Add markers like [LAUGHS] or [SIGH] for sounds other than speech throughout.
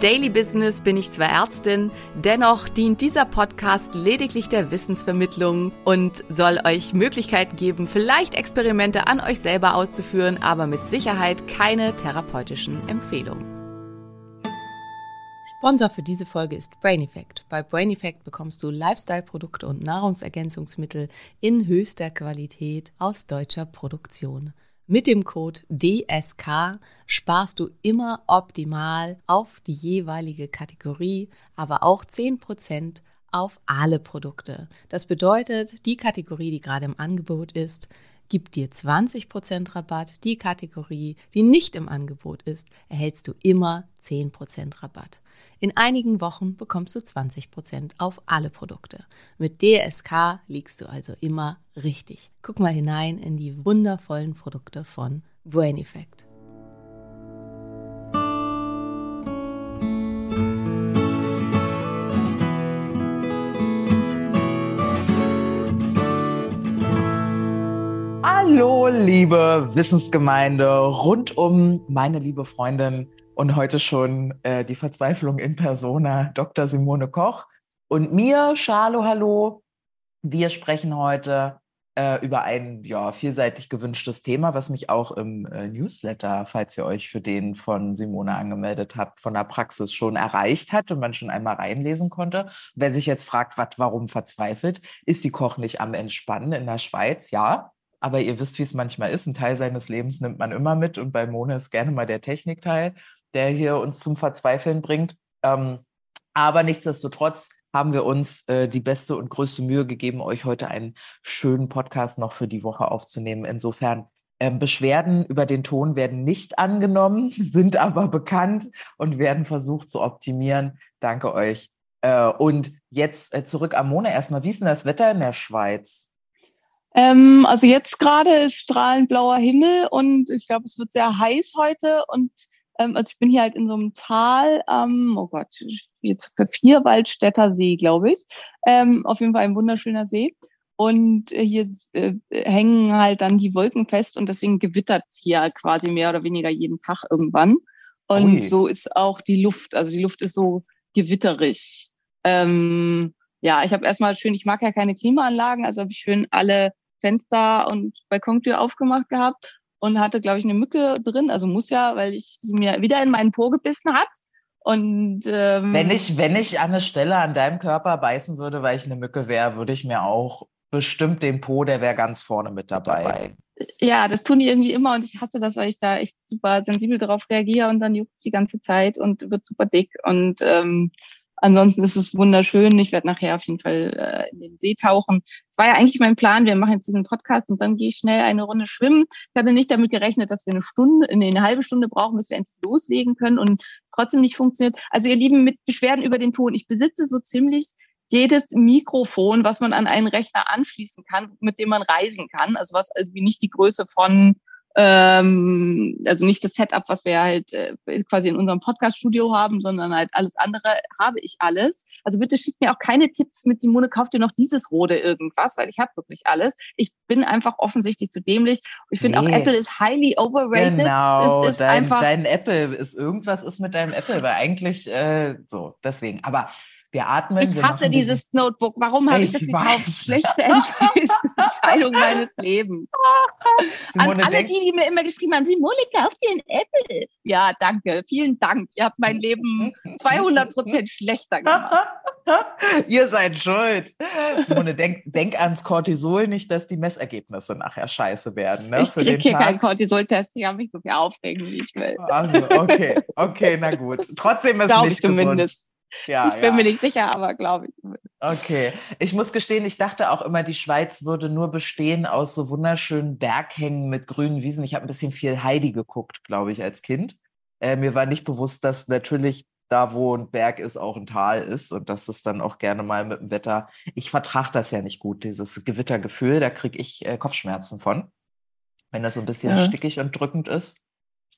Daily Business bin ich zwar Ärztin, dennoch dient dieser Podcast lediglich der Wissensvermittlung und soll euch Möglichkeiten geben, vielleicht Experimente an euch selber auszuführen, aber mit Sicherheit keine therapeutischen Empfehlungen. Sponsor für diese Folge ist Brain Effect. Bei Brain Effect bekommst du Lifestyle-Produkte und Nahrungsergänzungsmittel in höchster Qualität aus deutscher Produktion. Mit dem Code DSK sparst du immer optimal auf die jeweilige Kategorie, aber auch 10% auf alle Produkte. Das bedeutet, die Kategorie, die gerade im Angebot ist, gibt dir 20% Rabatt. Die Kategorie, die nicht im Angebot ist, erhältst du immer 10% Rabatt. In einigen Wochen bekommst du 20% auf alle Produkte. Mit DSK liegst du also immer richtig. Guck mal hinein in die wundervollen Produkte von Brain Effect. Hallo, liebe Wissensgemeinde, rund um meine liebe Freundin und heute schon äh, die Verzweiflung in Persona, Dr. Simone Koch und mir, Charlo, hallo. Wir sprechen heute äh, über ein ja, vielseitig gewünschtes Thema, was mich auch im äh, Newsletter, falls ihr euch für den von Simone angemeldet habt, von der Praxis schon erreicht hat und man schon einmal reinlesen konnte. Wer sich jetzt fragt, wat, warum verzweifelt, ist die Koch nicht am Entspannen in der Schweiz? Ja, aber ihr wisst, wie es manchmal ist. Ein Teil seines Lebens nimmt man immer mit und bei Mone ist gerne mal der Technikteil, der hier uns zum Verzweifeln bringt. Ähm, aber nichtsdestotrotz haben wir uns äh, die beste und größte Mühe gegeben, euch heute einen schönen Podcast noch für die Woche aufzunehmen. Insofern ähm, Beschwerden über den Ton werden nicht angenommen, [LAUGHS] sind aber bekannt und werden versucht zu optimieren. Danke euch. Äh, und jetzt äh, zurück am Mone erstmal. Wie ist denn das Wetter in der Schweiz? Ähm, also jetzt gerade ist strahlend blauer Himmel und ich glaube, es wird sehr heiß heute und ähm, also ich bin hier halt in so einem Tal, ähm, oh Gott, jetzt für vier Waldstätter See, glaube ich. Ähm, auf jeden Fall ein wunderschöner See. Und äh, hier äh, hängen halt dann die Wolken fest und deswegen gewittert es hier quasi mehr oder weniger jeden Tag irgendwann. Und Ui. so ist auch die Luft. Also die Luft ist so gewitterig. Ähm, ja, ich habe erstmal schön, ich mag ja keine Klimaanlagen, also habe ich schön alle Fenster und Balkontür aufgemacht gehabt und hatte, glaube ich, eine Mücke drin. Also muss ja, weil ich sie mir wieder in meinen Po gebissen hat. Und ähm, Wenn ich, wenn ich an eine Stelle an deinem Körper beißen würde, weil ich eine Mücke wäre, würde ich mir auch bestimmt den Po, der wäre ganz vorne mit dabei. ja, das tun die irgendwie immer und ich hasse das, weil ich da echt super sensibel darauf reagiere und dann juckt die ganze Zeit und wird super dick und ähm, Ansonsten ist es wunderschön. Ich werde nachher auf jeden Fall äh, in den See tauchen. Es war ja eigentlich mein Plan. Wir machen jetzt diesen Podcast und dann gehe ich schnell eine Runde schwimmen. Ich hatte nicht damit gerechnet, dass wir eine Stunde, nee, eine halbe Stunde brauchen, bis wir endlich loslegen können und trotzdem nicht funktioniert. Also ihr Lieben, mit Beschwerden über den Ton. Ich besitze so ziemlich jedes Mikrofon, was man an einen Rechner anschließen kann, mit dem man reisen kann. Also was irgendwie nicht die Größe von ähm, also nicht das Setup, was wir halt äh, quasi in unserem Podcast-Studio haben, sondern halt alles andere habe ich alles. Also bitte schickt mir auch keine Tipps mit Simone, kauft dir noch dieses Rode irgendwas, weil ich habe wirklich alles. Ich bin einfach offensichtlich zu dämlich. Ich finde Nee. auch Apple ist highly overrated. Genau, es ist dein, dein Apple ist irgendwas ist mit deinem Apple, weil eigentlich äh, so, deswegen. Aber wir atmen. ich wir hasse dieses Notebook. Warum habe ich, Ich das gekauft? Schlechte Entscheidung, meines Lebens. Simone An alle denkt, die, die mir immer geschrieben haben, Simone, kauf dir ein Apple. Ja, danke. Vielen Dank. Ihr habt mein Leben 200 Prozent schlechter gemacht. [LAUGHS] Ihr seid schuld. Simone, denk, denk ans Cortisol, nicht, dass die Messergebnisse nachher scheiße werden. Ne, ich kriege den hier Tag. keinen Cortisol-Test. Ich kann mich so viel aufregen, wie ich will. Also, okay, okay, na gut. Trotzdem ist Glaube nicht ich zumindest. Ja, ich bin ja. mir nicht sicher, aber glaube ich. Okay. Ich muss gestehen, ich dachte auch immer, die Schweiz würde nur bestehen aus so wunderschönen Berghängen mit grünen Wiesen. Ich habe ein bisschen viel Heidi geguckt, glaube ich, als Kind. Äh, mir war nicht bewusst, dass natürlich da, wo ein Berg ist, auch ein Tal ist und dass es dann auch gerne mal mit dem Wetter. Ich vertrage das ja nicht gut, dieses Gewittergefühl. Da kriege ich äh, Kopfschmerzen von, wenn das so ein bisschen Ja. stickig und drückend ist.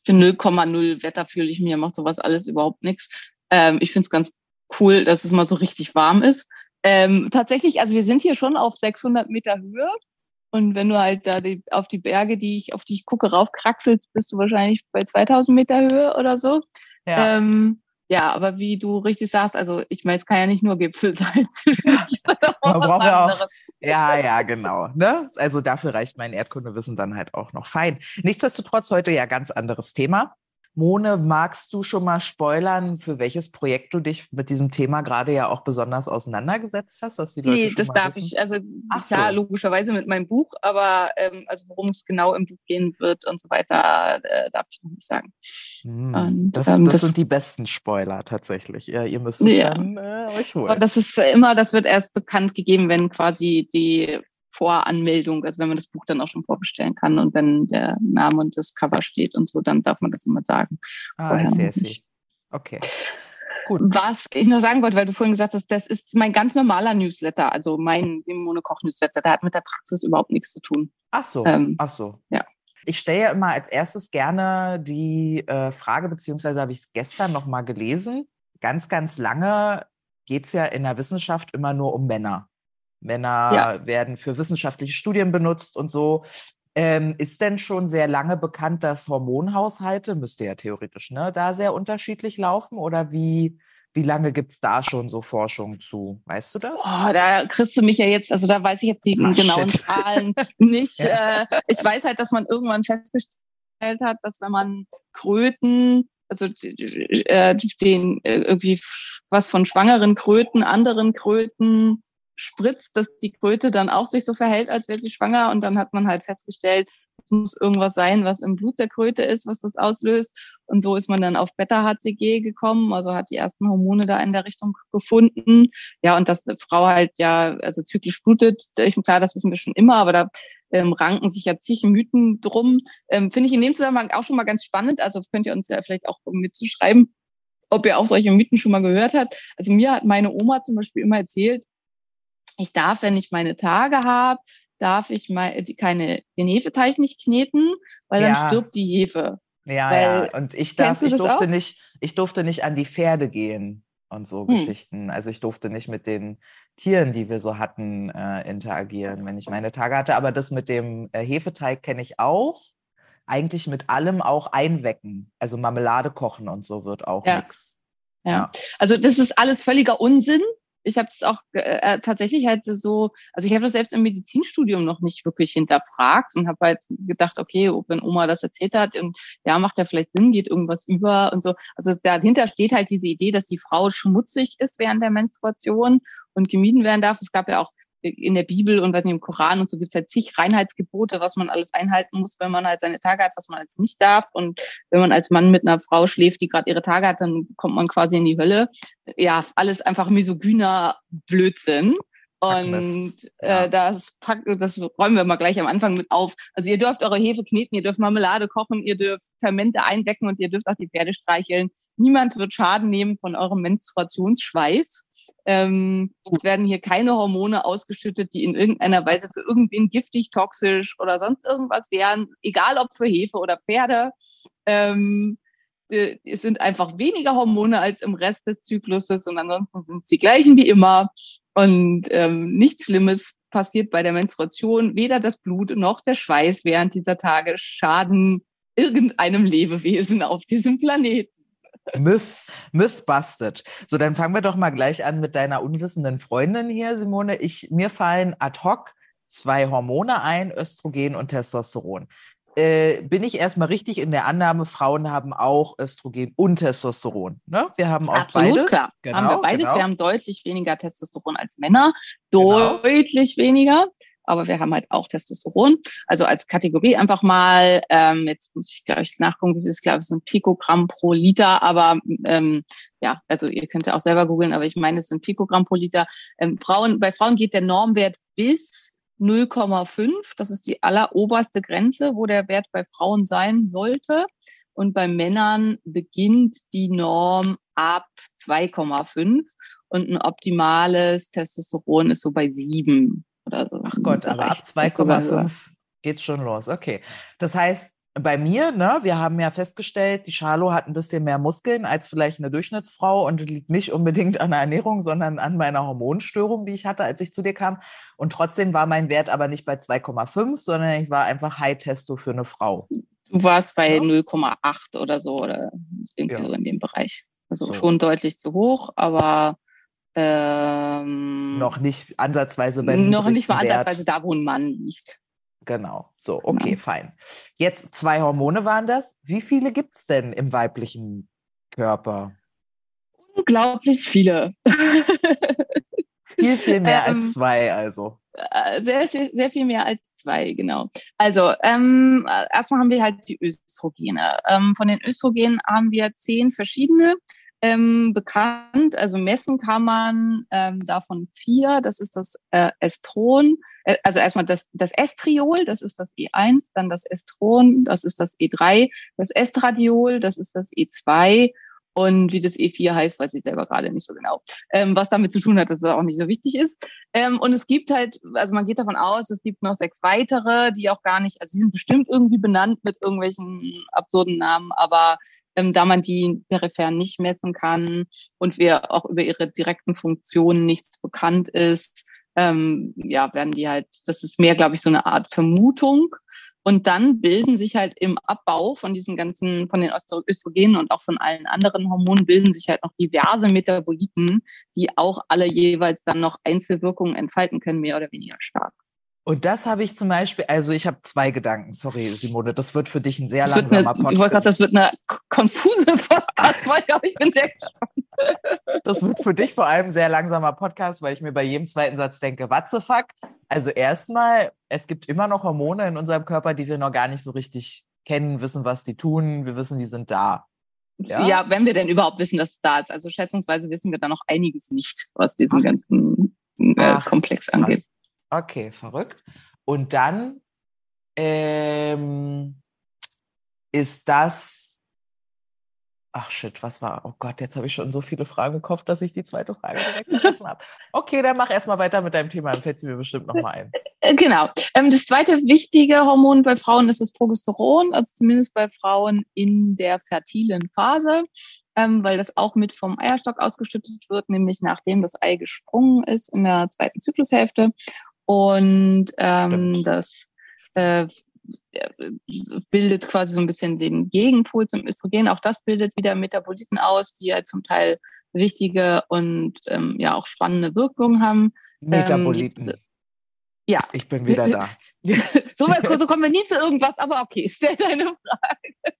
Für 0,0 Wetter fühle ich mir, macht sowas alles überhaupt nichts. Ähm, ich finde es ganz cool, dass es mal so richtig warm ist. Ähm, tatsächlich, also wir sind hier schon auf 600 Meter Höhe. Und wenn du halt da die, auf die Berge, die ich, auf die ich gucke, raufkraxelst, bist du wahrscheinlich bei 2000 Meter Höhe oder so. Ja. Ähm, ja, aber wie du richtig sagst, also ich meine, es kann ja nicht nur Gipfel [LAUGHS] sein. Man braucht ja auch Ja, ja, genau. Ne? Also dafür reicht mein Erdkundewissen dann halt auch noch fein. Nichtsdestotrotz heute ja ganz anderes Thema. Mone, magst du schon mal spoilern, für welches Projekt du dich mit diesem Thema gerade ja auch besonders auseinandergesetzt hast, dass die Leute Nee, das darf wissen? ich, also Ach klar, so. logischerweise mit meinem Buch, aber ähm, also worum es genau im Buch gehen wird und so weiter, äh, darf ich noch nicht sagen. Hm, Und, das, ähm, das, das- sind die besten Spoiler tatsächlich. Ja, ihr müsst es Ja. dann äh, euch Aber holen. das ist äh, immer, das wird erst bekannt gegeben, wenn quasi die Voranmeldung, also wenn man das Buch dann auch schon vorbestellen kann und wenn der Name und das Cover steht und so, dann darf man das immer sagen. Ah, vorher see. nicht. Okay. Gut. Was ich noch sagen wollte, weil du vorhin gesagt hast, das ist mein ganz normaler Newsletter, also mein Simone Koch Newsletter, der hat mit der Praxis überhaupt nichts zu tun. Ach so, Ähm, ach so. ja. Ich stelle ja immer als erstes gerne die äh, Frage, beziehungsweise habe ich es gestern noch mal gelesen. Ganz, ganz lange geht es ja in der Wissenschaft immer nur um Männer. Männer Ja. werden für wissenschaftliche Studien benutzt und so. Ähm, ist denn schon sehr lange bekannt, dass Hormonhaushalte, müsste ja theoretisch, ne, da sehr unterschiedlich laufen? Oder wie, wie lange gibt es da schon so Forschung zu? Weißt du das? Oh, da kriegst du mich ja jetzt, also da weiß ich jetzt die Ah, genauen shit. Zahlen nicht. [LAUGHS] Ja. Äh, ich weiß halt, dass man irgendwann festgestellt hat, dass wenn man Kröten, also äh, den äh, irgendwie was von schwangeren Kröten, anderen Kröten spritzt, dass die Kröte dann auch sich so verhält, als wäre sie schwanger. Und dann hat man halt festgestellt, es muss irgendwas sein, was im Blut der Kröte ist, was das auslöst. Und so ist man dann auf Beta-HCG gekommen, also hat die ersten Hormone da in der Richtung gefunden. Ja, und dass eine Frau halt ja, also zyklisch blutet, ich, klar, das wissen wir schon immer, aber da ähm, ranken sich ja zig Mythen drum. Ähm, Finde ich in dem Zusammenhang auch schon mal ganz spannend. Also könnt ihr uns ja vielleicht auch mitzuschreiben, ob ihr auch solche Mythen schon mal gehört habt. Also mir hat meine Oma zum Beispiel immer erzählt, ich darf, wenn ich meine Tage habe, darf ich mal keine, den Hefeteig nicht kneten, weil dann Ja. stirbt die Hefe. Ja, Weil- ja. Und ich darf, ich durfte auch? nicht, ich durfte nicht an die Pferde gehen und so Hm. Geschichten. Also ich durfte nicht mit den Tieren, die wir so hatten, äh, interagieren, wenn ich meine Tage hatte. Aber das mit dem äh, Hefeteig kenne ich auch. Eigentlich mit allem auch einwecken. Also Marmelade kochen und so wird auch Ja. nix. Ja. Also das ist alles völliger Unsinn. Ich habe das auch äh, tatsächlich halt so, also ich habe das selbst im Medizinstudium noch nicht wirklich hinterfragt und habe halt gedacht, okay, wenn Oma das erzählt hat und ja, macht ja vielleicht Sinn, geht irgendwas über und so. Also dahinter steht halt diese Idee, dass die Frau schmutzig ist während der Menstruation und gemieden werden darf. Es gab ja auch in der Bibel und weiß nicht, im Koran und so gibt's halt zig Reinheitsgebote, was man alles einhalten muss, wenn man halt seine Tage hat, was man alles nicht darf. Und wenn man als Mann mit einer Frau schläft, die gerade ihre Tage hat, dann kommt man quasi in die Hölle. Ja, alles einfach misogyner Blödsinn. Und ja. äh, das, pack, das räumen wir mal gleich am Anfang mit auf. Also ihr dürft eure Hefe kneten, ihr dürft Marmelade kochen, ihr dürft Fermente eindecken und ihr dürft auch die Pferde streicheln. Niemand wird Schaden nehmen von eurem Menstruationsschweiß. Ähm, es werden hier keine Hormone ausgeschüttet, die in irgendeiner Weise für irgendwen giftig, toxisch oder sonst irgendwas wären, egal ob für Hefe oder Pferde. Ähm, äh, es sind einfach weniger Hormone als im Rest des Zykluses und ansonsten sind es die gleichen wie immer. Und ähm, nichts Schlimmes passiert bei der Menstruation. Weder das Blut noch der Schweiß während dieser Tage schaden irgendeinem Lebewesen auf diesem Planeten. Myth, Myth busted. So, dann fangen wir doch mal gleich an mit deiner unwissenden Freundin hier, Simone. Ich, mir fallen ad hoc zwei Hormone ein, Östrogen und Testosteron. Äh, bin ich erstmal richtig in der Annahme, Frauen haben auch Östrogen und Testosteron. Ne? Wir haben auch Absolut beides. klar. Genau, haben wir beides. Genau. Wir haben deutlich weniger Testosteron als Männer. Genau. Deutlich weniger. Aber wir haben halt auch Testosteron. Also als Kategorie einfach mal, ähm, jetzt muss ich glaube ich nachgucken, wie es glaube ich sind Pikogramm pro Liter, aber ähm, ja, also ihr könnt ja auch selber googeln, aber ich meine, es sind Pikogramm pro Liter. Ähm, Frauen, bei Frauen geht der Normwert bis 0,5. Das ist die alleroberste Grenze, wo der Wert bei Frauen sein sollte. Und bei Männern beginnt die Norm ab 2,5 und ein optimales Testosteron ist so bei 7 oder so. Ach Gott, aber ab 2,5 geht's schon los. Okay. Das heißt, bei mir, ne, wir haben ja festgestellt, die Charlo hat ein bisschen mehr Muskeln als vielleicht eine Durchschnittsfrau und liegt nicht unbedingt an der Ernährung, sondern an meiner Hormonstörung, die ich hatte, als ich zu dir kam. Und trotzdem war mein Wert aber nicht bei 2,5, sondern ich war einfach High-Testo für eine Frau. Du warst bei ja. 0,8 oder so oder irgendwie ja. so in dem Bereich. Also so. schon deutlich zu hoch, aber ähm, noch nicht ansatzweise bei Noch nicht mal ansatzweise da, wo ein Mann liegt. Genau. So, okay, genau. fein. Jetzt zwei Hormone waren das. Wie viele gibt es denn im weiblichen Körper? Unglaublich viele. viel, viel mehr [LAUGHS] ähm, als zwei, also. Äh, sehr, sehr, sehr viel mehr als zwei, genau. Also, ähm, erstmal haben wir halt die Östrogene. Ähm, von den Östrogenen haben wir zehn verschiedene ähm, bekannt. Also messen kann man ähm, davon vier. Das ist das äh, Estron, äh, also erstmal das, das Estriol, das ist das E1, dann das Estron, das ist das E3, das Estradiol, das ist das E2 und wie das E4 heißt, weiß ich selber gerade nicht so genau. Ähm, was damit zu tun hat, dass es auch nicht so wichtig ist. Ähm, und es gibt halt, also man geht davon aus, es gibt noch sechs weitere, die auch gar nicht, also die sind bestimmt irgendwie benannt mit irgendwelchen absurden Namen, aber ähm, da man die peripher nicht messen kann und wir auch über ihre direkten Funktionen nichts bekannt ist, ähm, ja, werden die halt, das ist mehr, glaube ich, so eine Art Vermutung. Und dann bilden sich halt im Abbau von diesen ganzen, von den Östrogenen und auch von allen anderen Hormonen bilden sich halt noch diverse Metaboliten, die auch alle jeweils dann noch Einzelwirkungen entfalten können, mehr oder weniger stark. Und das habe ich zum Beispiel, also ich habe zwei Gedanken. Sorry, Simone, das wird für dich ein sehr das langsamer eine, Podcast. Ich wollte gerade sagen, das wird eine konfuse Podcast, aber ich bin sehr gespannt. Das wird für dich vor allem ein sehr langsamer Podcast, weil ich mir bei jedem zweiten Satz denke, what the fuck? Also erstmal, es gibt immer noch Hormone in unserem Körper, die wir noch gar nicht so richtig kennen, wissen, was die tun. Wir wissen, die sind da. Ja? ja, wenn wir denn überhaupt wissen, dass es da ist. Also schätzungsweise wissen wir da noch einiges nicht, was diesen ganzen äh, Ach, Komplex angeht. Was? Okay, verrückt. Und dann ähm, ist das. Ach shit, was war? Oh Gott, jetzt habe ich schon so viele Fragen im Kopf, dass ich die zweite Frage direkt vergessen habe. Okay, dann mach erstmal weiter mit deinem Thema, dann fällt sie mir bestimmt nochmal ein. Äh, genau. Ähm, das zweite wichtige Hormon bei Frauen ist das Progesteron, also zumindest bei Frauen in der fertilen Phase, ähm, weil das auch mit vom Eierstock ausgeschüttet wird, nämlich nachdem das Ei gesprungen ist in der zweiten Zyklushälfte. Und ähm, das äh, bildet quasi so ein bisschen den Gegenpol zum Östrogen. Auch das bildet wieder Metaboliten aus, die ja zum Teil wichtige und ähm, ja auch spannende Wirkungen haben. Metaboliten. Ähm, ja. Ich bin wieder da. [LAUGHS] so, so kommen wir nie zu irgendwas, aber okay, stell deine Frage.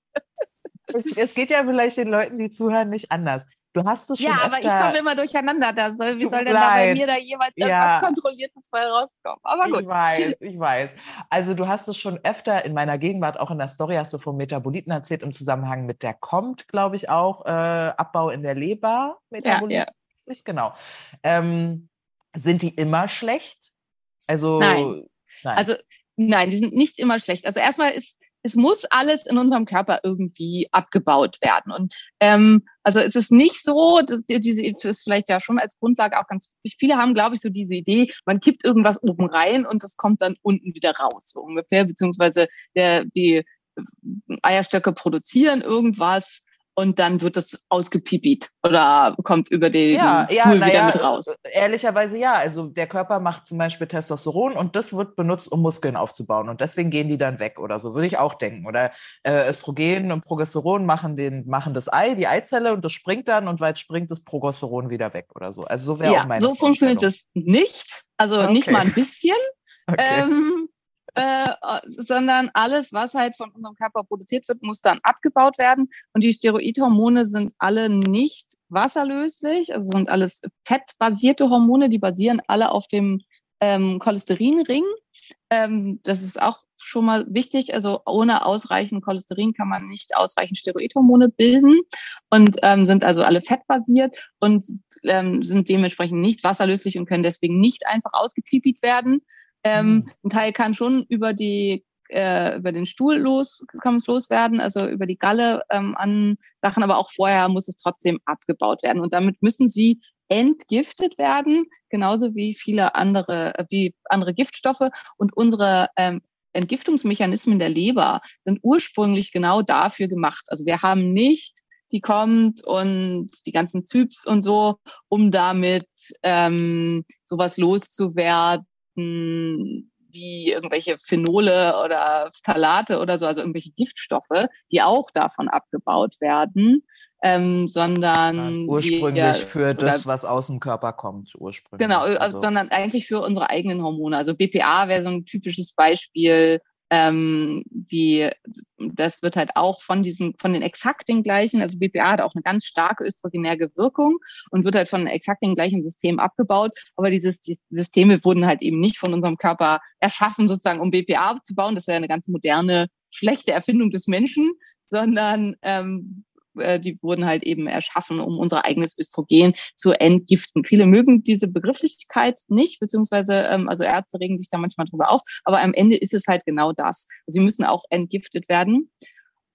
Es, es, geht ja vielleicht den Leuten, die zuhören, nicht anders. Du hast es schon. Ja, aber ich komme immer durcheinander. Da soll, wie soll denn da bei mir da jeweils ja. Kontrolliertes bei rauskommen? Aber gut. Ich weiß, ich weiß. Also du hast es schon öfter in meiner Gegenwart, auch in der Story, hast du von Metaboliten erzählt im Zusammenhang mit der kommt, glaube ich, auch äh, Abbau in der Leber. Metaboliten. Ja, ja. Genau. Ähm, sind die immer schlecht? Also nein. nein. Also nein, die sind nicht immer schlecht. Also erstmal ist es muss alles in unserem Körper irgendwie abgebaut werden. Und ähm, also es ist nicht so, dass diese ist vielleicht ja schon als Grundlage auch ganz viele haben, glaube ich, so diese Idee, man kippt irgendwas oben rein und das kommt dann unten wieder raus, so ungefähr, beziehungsweise der, die Eierstöcke produzieren irgendwas und dann wird das ausgepipit oder kommt über den, ja, Stuhl ja, wieder ja, mit raus. Ehrlicherweise ja. Also der Körper macht zum Beispiel Testosteron und das wird benutzt, um Muskeln aufzubauen und deswegen gehen die dann weg oder so, würde ich auch denken. Oder äh, Östrogen und Progesteron machen, den, machen das Ei, die Eizelle und das springt dann und weil es springt, das Progesteron wieder weg oder so. Also so wäre ja, auch meine So funktioniert das nicht, also okay. nicht mal ein bisschen. [LAUGHS] Okay. Ähm, äh, sondern alles, was halt von unserem Körper produziert wird, muss dann abgebaut werden. Und die Steroidhormone sind alle nicht wasserlöslich, also sind alles fettbasierte Hormone, die basieren alle auf dem ähm, Cholesterinring. Ähm, das ist auch schon mal wichtig. Also ohne ausreichend Cholesterin kann man nicht ausreichend Steroidhormone bilden und ähm, sind also alle fettbasiert und ähm, sind dementsprechend nicht wasserlöslich und können deswegen nicht einfach ausgepipit werden. Ähm, mhm. Ein Teil kann schon über die äh, über den Stuhl los, kann es loswerden, also über die Galle ähm, an Sachen, aber auch vorher muss es trotzdem abgebaut werden. Und damit müssen sie entgiftet werden, genauso wie viele andere, äh, wie andere Giftstoffe. Und unsere ähm, Entgiftungsmechanismen der Leber sind ursprünglich genau dafür gemacht. Also wir haben nicht die kommt und die ganzen Zyps und so, um damit ähm, sowas loszuwerden, wie irgendwelche Phenole oder Phthalate oder so, also irgendwelche Giftstoffe, die auch davon abgebaut werden, ähm, sondern ja, ursprünglich wir, für das, was aus dem Körper kommt, ursprünglich. Genau, also, also. sondern eigentlich für unsere eigenen Hormone. Also BPA wäre so ein typisches Beispiel ähm, die, das wird halt auch von diesen, von den exakt den gleichen, also BPA hat auch eine ganz starke östrogenärge Wirkung und wird halt von exakt den gleichen Systemen abgebaut. Aber dieses, die Systeme wurden halt eben nicht von unserem Körper erschaffen, sozusagen, um BPA abzubauen. Das wäre eine ganz moderne, schlechte Erfindung des Menschen, sondern ähm, äh, die wurden halt eben erschaffen, um unser eigenes Östrogen zu entgiften. Viele mögen diese Begrifflichkeit nicht, beziehungsweise ähm, also Ärzte regen sich da manchmal drüber auf, aber am Ende ist es halt genau das. Sie müssen auch entgiftet werden.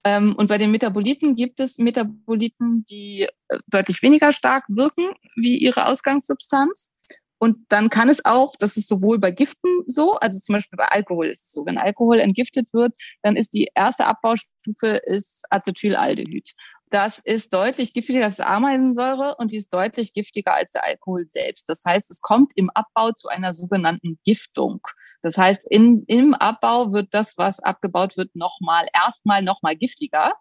Ähm, und bei den Metaboliten gibt es Metaboliten, die äh, deutlich weniger stark wirken wie ihre Ausgangssubstanz. Und dann kann es auch, das ist sowohl bei Giften so, also zum Beispiel bei Alkohol ist es so, wenn Alkohol entgiftet wird, dann ist die erste Abbaustufe ist Acetylaldehyd. Das ist deutlich giftiger als Ameisensäure und die ist deutlich giftiger als der Alkohol selbst. Das heißt, es kommt im Abbau zu einer sogenannten Giftung. Das heißt, in, im Abbau wird das, was abgebaut wird, nochmal, erstmal nochmal giftiger.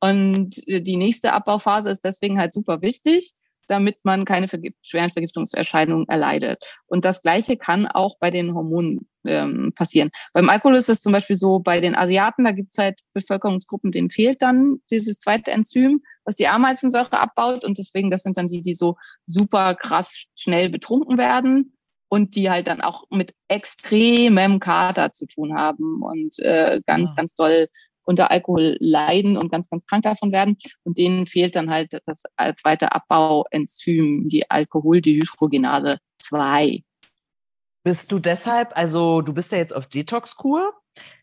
Und die nächste Abbauphase ist deswegen halt super wichtig damit man keine Vergift schweren Vergiftungserscheinungen erleidet. Und das Gleiche kann auch bei den Hormonen ähm, passieren. Beim Alkohol ist es zum Beispiel so, bei den Asiaten, da gibt es halt Bevölkerungsgruppen, denen fehlt dann dieses zweite Enzym, was die Ameisensäure abbaut. Und deswegen, das sind dann die, die so super krass schnell betrunken werden und die halt dann auch mit extremem Kater zu tun haben und äh, ganz, ja. ganz doll unter Alkohol leiden und ganz, ganz krank davon werden. Und denen fehlt dann halt das zweite Abbauenzym, die Alkoholdehydrogenase 2. Bist du deshalb, also du bist ja jetzt auf Detox-Kur.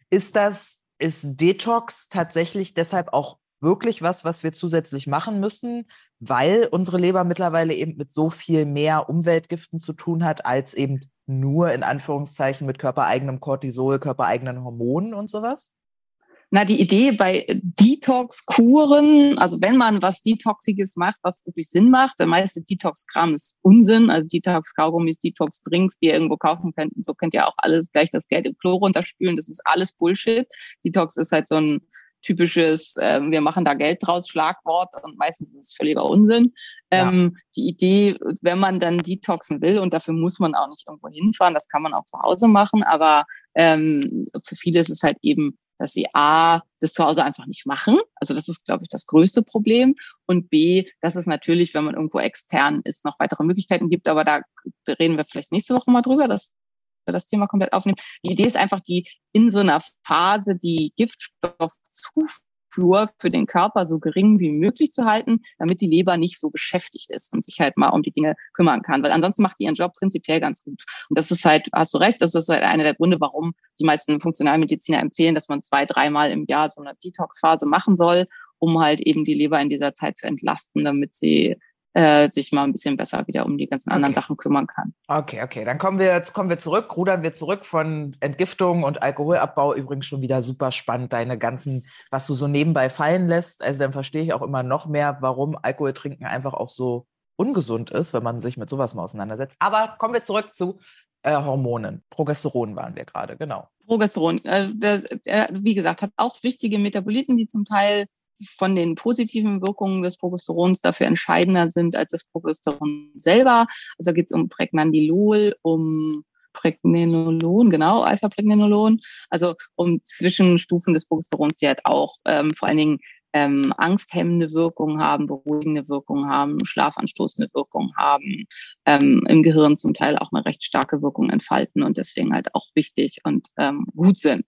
Ist das, ist Detox tatsächlich deshalb auch wirklich was, was wir zusätzlich machen müssen, weil unsere Leber mittlerweile eben mit so viel mehr Umweltgiften zu tun hat, als eben nur in Anführungszeichen mit körpereigenem Cortisol, körpereigenen Hormonen und sowas? Na, die Idee bei Detox-Kuren, also wenn man was Detoxiges macht, was wirklich Sinn macht, der meiste Detox-Kram ist Unsinn, also Detox-Kaugummis, Detox-Drinks, die ihr irgendwo kaufen könnt, so könnt ihr auch alles gleich das Geld im Klo runterspülen, das ist alles Bullshit. Detox ist halt so ein typisches, äh, wir machen da Geld draus, Schlagwort und meistens ist es völliger Unsinn. Ja. Ähm, die Idee, wenn man dann detoxen will und dafür muss man auch nicht irgendwo hinfahren, das kann man auch zu Hause machen, aber ähm, für viele ist es halt eben dass sie A, das zu Hause einfach nicht machen. Also das ist, glaube ich, das größte Problem. Und B, dass es natürlich, wenn man irgendwo extern ist, noch weitere Möglichkeiten gibt. Aber da reden wir vielleicht nächste Woche mal drüber, dass wir das Thema komplett aufnehmen. Die Idee ist einfach, die in so einer Phase die Giftstoffzufuhr Zufuhr für den Körper so gering wie möglich zu halten, damit die Leber nicht so beschäftigt ist und sich halt mal um die Dinge kümmern kann. Weil ansonsten macht die ihren Job prinzipiell ganz gut. Und das ist halt, hast du recht, das ist halt einer der Gründe, warum die meisten Funktionalmediziner empfehlen, dass man zwei, dreimal im Jahr so eine Detox-Phase machen soll, um halt eben die Leber in dieser Zeit zu entlasten, damit sie äh, sich mal ein bisschen besser wieder um die ganzen anderen okay. Sachen kümmern kann. Okay, okay. Dann kommen wir jetzt kommen wir zurück, rudern wir zurück von Entgiftung und Alkoholabbau. Übrigens schon wieder super spannend, deine ganzen, was du so nebenbei fallen lässt. Also dann verstehe ich auch immer noch mehr, warum Alkohol trinken einfach auch so ungesund ist, wenn man sich mit sowas mal auseinandersetzt. Aber kommen wir zurück zu äh, Hormonen. Progesteron waren wir gerade, genau. Progesteron, äh, das, äh, wie gesagt, hat auch wichtige Metaboliten, die zum Teil von den positiven Wirkungen des Progesterons dafür entscheidender sind als das Progesteron selber. Also geht es um Prägnandilol, um Pregnenolon, genau, Alpha-Pregnenolon, also um Zwischenstufen des Progesterons, die halt auch ähm, vor allen Dingen ähm, angsthemmende Wirkung haben, beruhigende Wirkung haben, schlafanstoßende Wirkung haben, ähm, im Gehirn zum Teil auch eine recht starke Wirkung entfalten und deswegen halt auch wichtig und ähm, gut sind.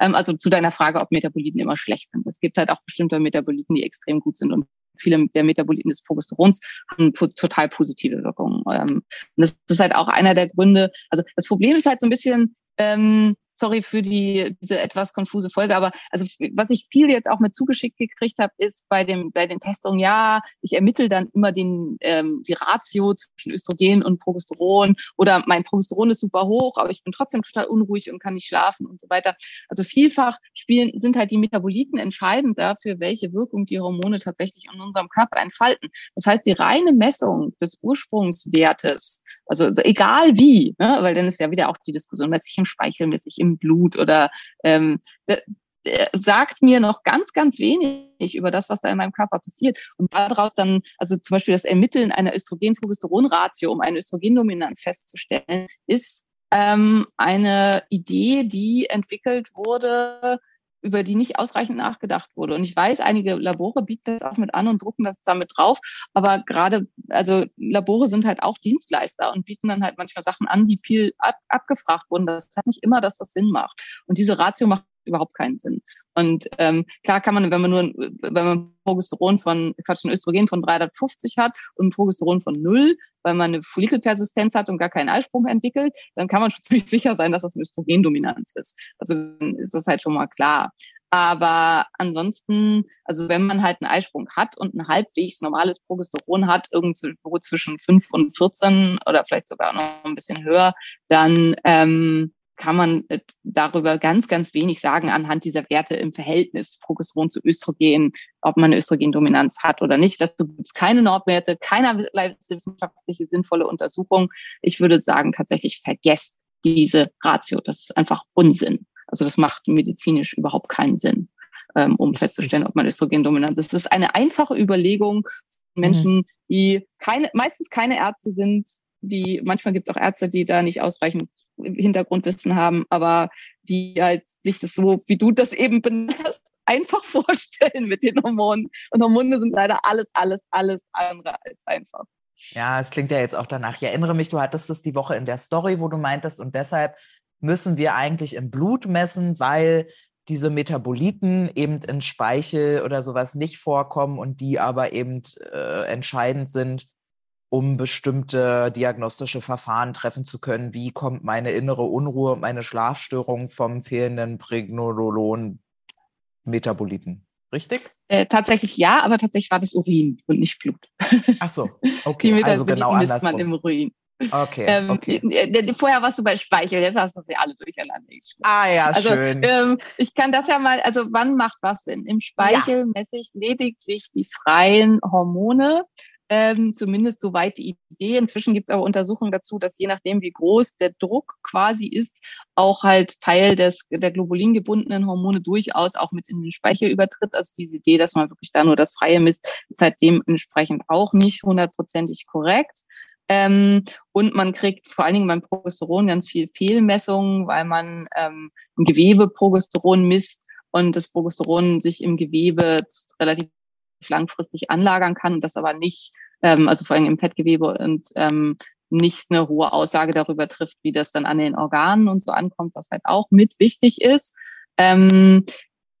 Ähm, also zu deiner Frage, ob Metaboliten immer schlecht sind. Es gibt halt auch bestimmte Metaboliten, die extrem gut sind und viele der Metaboliten des Progesterons haben total positive Wirkungen. Ähm, und das ist halt auch einer der Gründe. Also das Problem ist halt so ein bisschen, ähm, sorry für die, diese etwas konfuse Folge, aber also was ich viel jetzt auch mit zugeschickt gekriegt habe, ist bei dem bei den Testungen, ja, ich ermittle dann immer den ähm, die Ratio zwischen Östrogen und Progesteron oder mein Progesteron ist super hoch, aber ich bin trotzdem total unruhig und kann nicht schlafen und so weiter. Also vielfach spielen sind halt die Metaboliten entscheidend dafür, welche Wirkung die Hormone tatsächlich in unserem Körper entfalten. Das heißt, die reine Messung des Ursprungswertes, also, also egal wie, ne, weil dann ist ja wieder auch die Diskussion, messe ich im Speichel, messe ich im im Blut oder ähm, sagt mir noch ganz, ganz wenig über das, was da in meinem Körper passiert. Und daraus dann, also zum Beispiel das Ermitteln einer Östrogen-Progesteron-Ratio, um eine Östrogendominanz festzustellen, ist ähm, eine Idee, die entwickelt wurde über die nicht ausreichend nachgedacht wurde. Und ich weiß, einige Labore bieten das auch mit an und drucken das damit drauf. Aber gerade, also Labore sind halt auch Dienstleister und bieten dann halt manchmal Sachen an, die viel ab, abgefragt wurden. Das heißt nicht immer, dass das Sinn macht. Und diese Ratio macht überhaupt keinen Sinn. Und ähm, klar kann man, wenn man nur, wenn man Progesteron von, Quatsch, ein Östrogen von 350 hat und ein Progesteron von null, weil man eine Follikelpersistenz hat und gar keinen Eisprung entwickelt, dann kann man schon [LAUGHS] ziemlich sicher sein, dass das eine Östrogendominanz ist. Also dann ist das halt schon mal klar. Aber ansonsten, also wenn man halt einen Eisprung hat und ein halbwegs normales Progesteron hat, irgendwo zwischen 5 und 14 oder vielleicht sogar noch ein bisschen höher, dann ähm, kann man äh, darüber ganz, ganz wenig sagen anhand dieser Werte im Verhältnis Progesteron zu Östrogen, ob man eine Östrogendominanz hat oder nicht. Dazu gibt es keine Nordwerte, keinerlei wissenschaftliche sinnvolle Untersuchung. Ich würde sagen, tatsächlich vergesst diese Ratio. Das ist einfach Unsinn. Also das macht medizinisch überhaupt keinen Sinn, ähm, um festzustellen, ob man Östrogendominanz ist. Das ist eine einfache Überlegung von Menschen, mhm. die keine, meistens keine Ärzte sind, die, manchmal gibt es auch Ärzte, die da nicht ausreichend Hintergrundwissen haben, aber die halt sich das so, wie du das eben benannt hast, einfach [LAUGHS] vorstellen mit den Hormonen. Und Hormone sind leider alles, alles, alles andere als einfach. Ja, es klingt ja jetzt auch danach. Ich erinnere mich, du hattest es die Woche in der Story, wo du meintest, und deshalb müssen wir eigentlich im Blut messen, weil diese Metaboliten eben in Speichel oder sowas nicht vorkommen und die aber eben äh, entscheidend sind um bestimmte diagnostische Verfahren treffen zu können. Wie kommt meine innere Unruhe und meine Schlafstörung vom fehlenden Pregnololon-Metaboliten? Richtig? Äh, tatsächlich ja, aber tatsächlich war das Urin und nicht Blut. Ach so, [LAUGHS] okay. Die also genau misst man im Urin. Okay, ähm, okay. Vorher warst du bei Speichel, jetzt hast du sie alle durcheinander Ah ja, also, schön. Ähm, ich kann das ja mal, also wann macht was Sinn? Im Speichel ja. messe ich lediglich die freien Hormone, ähm, zumindest soweit die Idee. Inzwischen gibt es aber Untersuchungen dazu, dass je nachdem, wie groß der Druck quasi ist, auch halt Teil des der globulingebundenen Hormone durchaus auch mit in den Speichel übertritt. Also diese Idee, dass man wirklich da nur das Freie misst, ist halt dementsprechend auch nicht hundertprozentig korrekt. Ähm, und man kriegt vor allen Dingen beim Progesteron ganz viel Fehlmessungen, weil man ähm, im Gewebe Progesteron misst und das Progesteron sich im Gewebe relativ langfristig anlagern kann und das aber nicht, ähm, also vor allem im Fettgewebe und ähm, nicht eine hohe Aussage darüber trifft, wie das dann an den Organen und so ankommt, was halt auch mit wichtig ist. Ähm,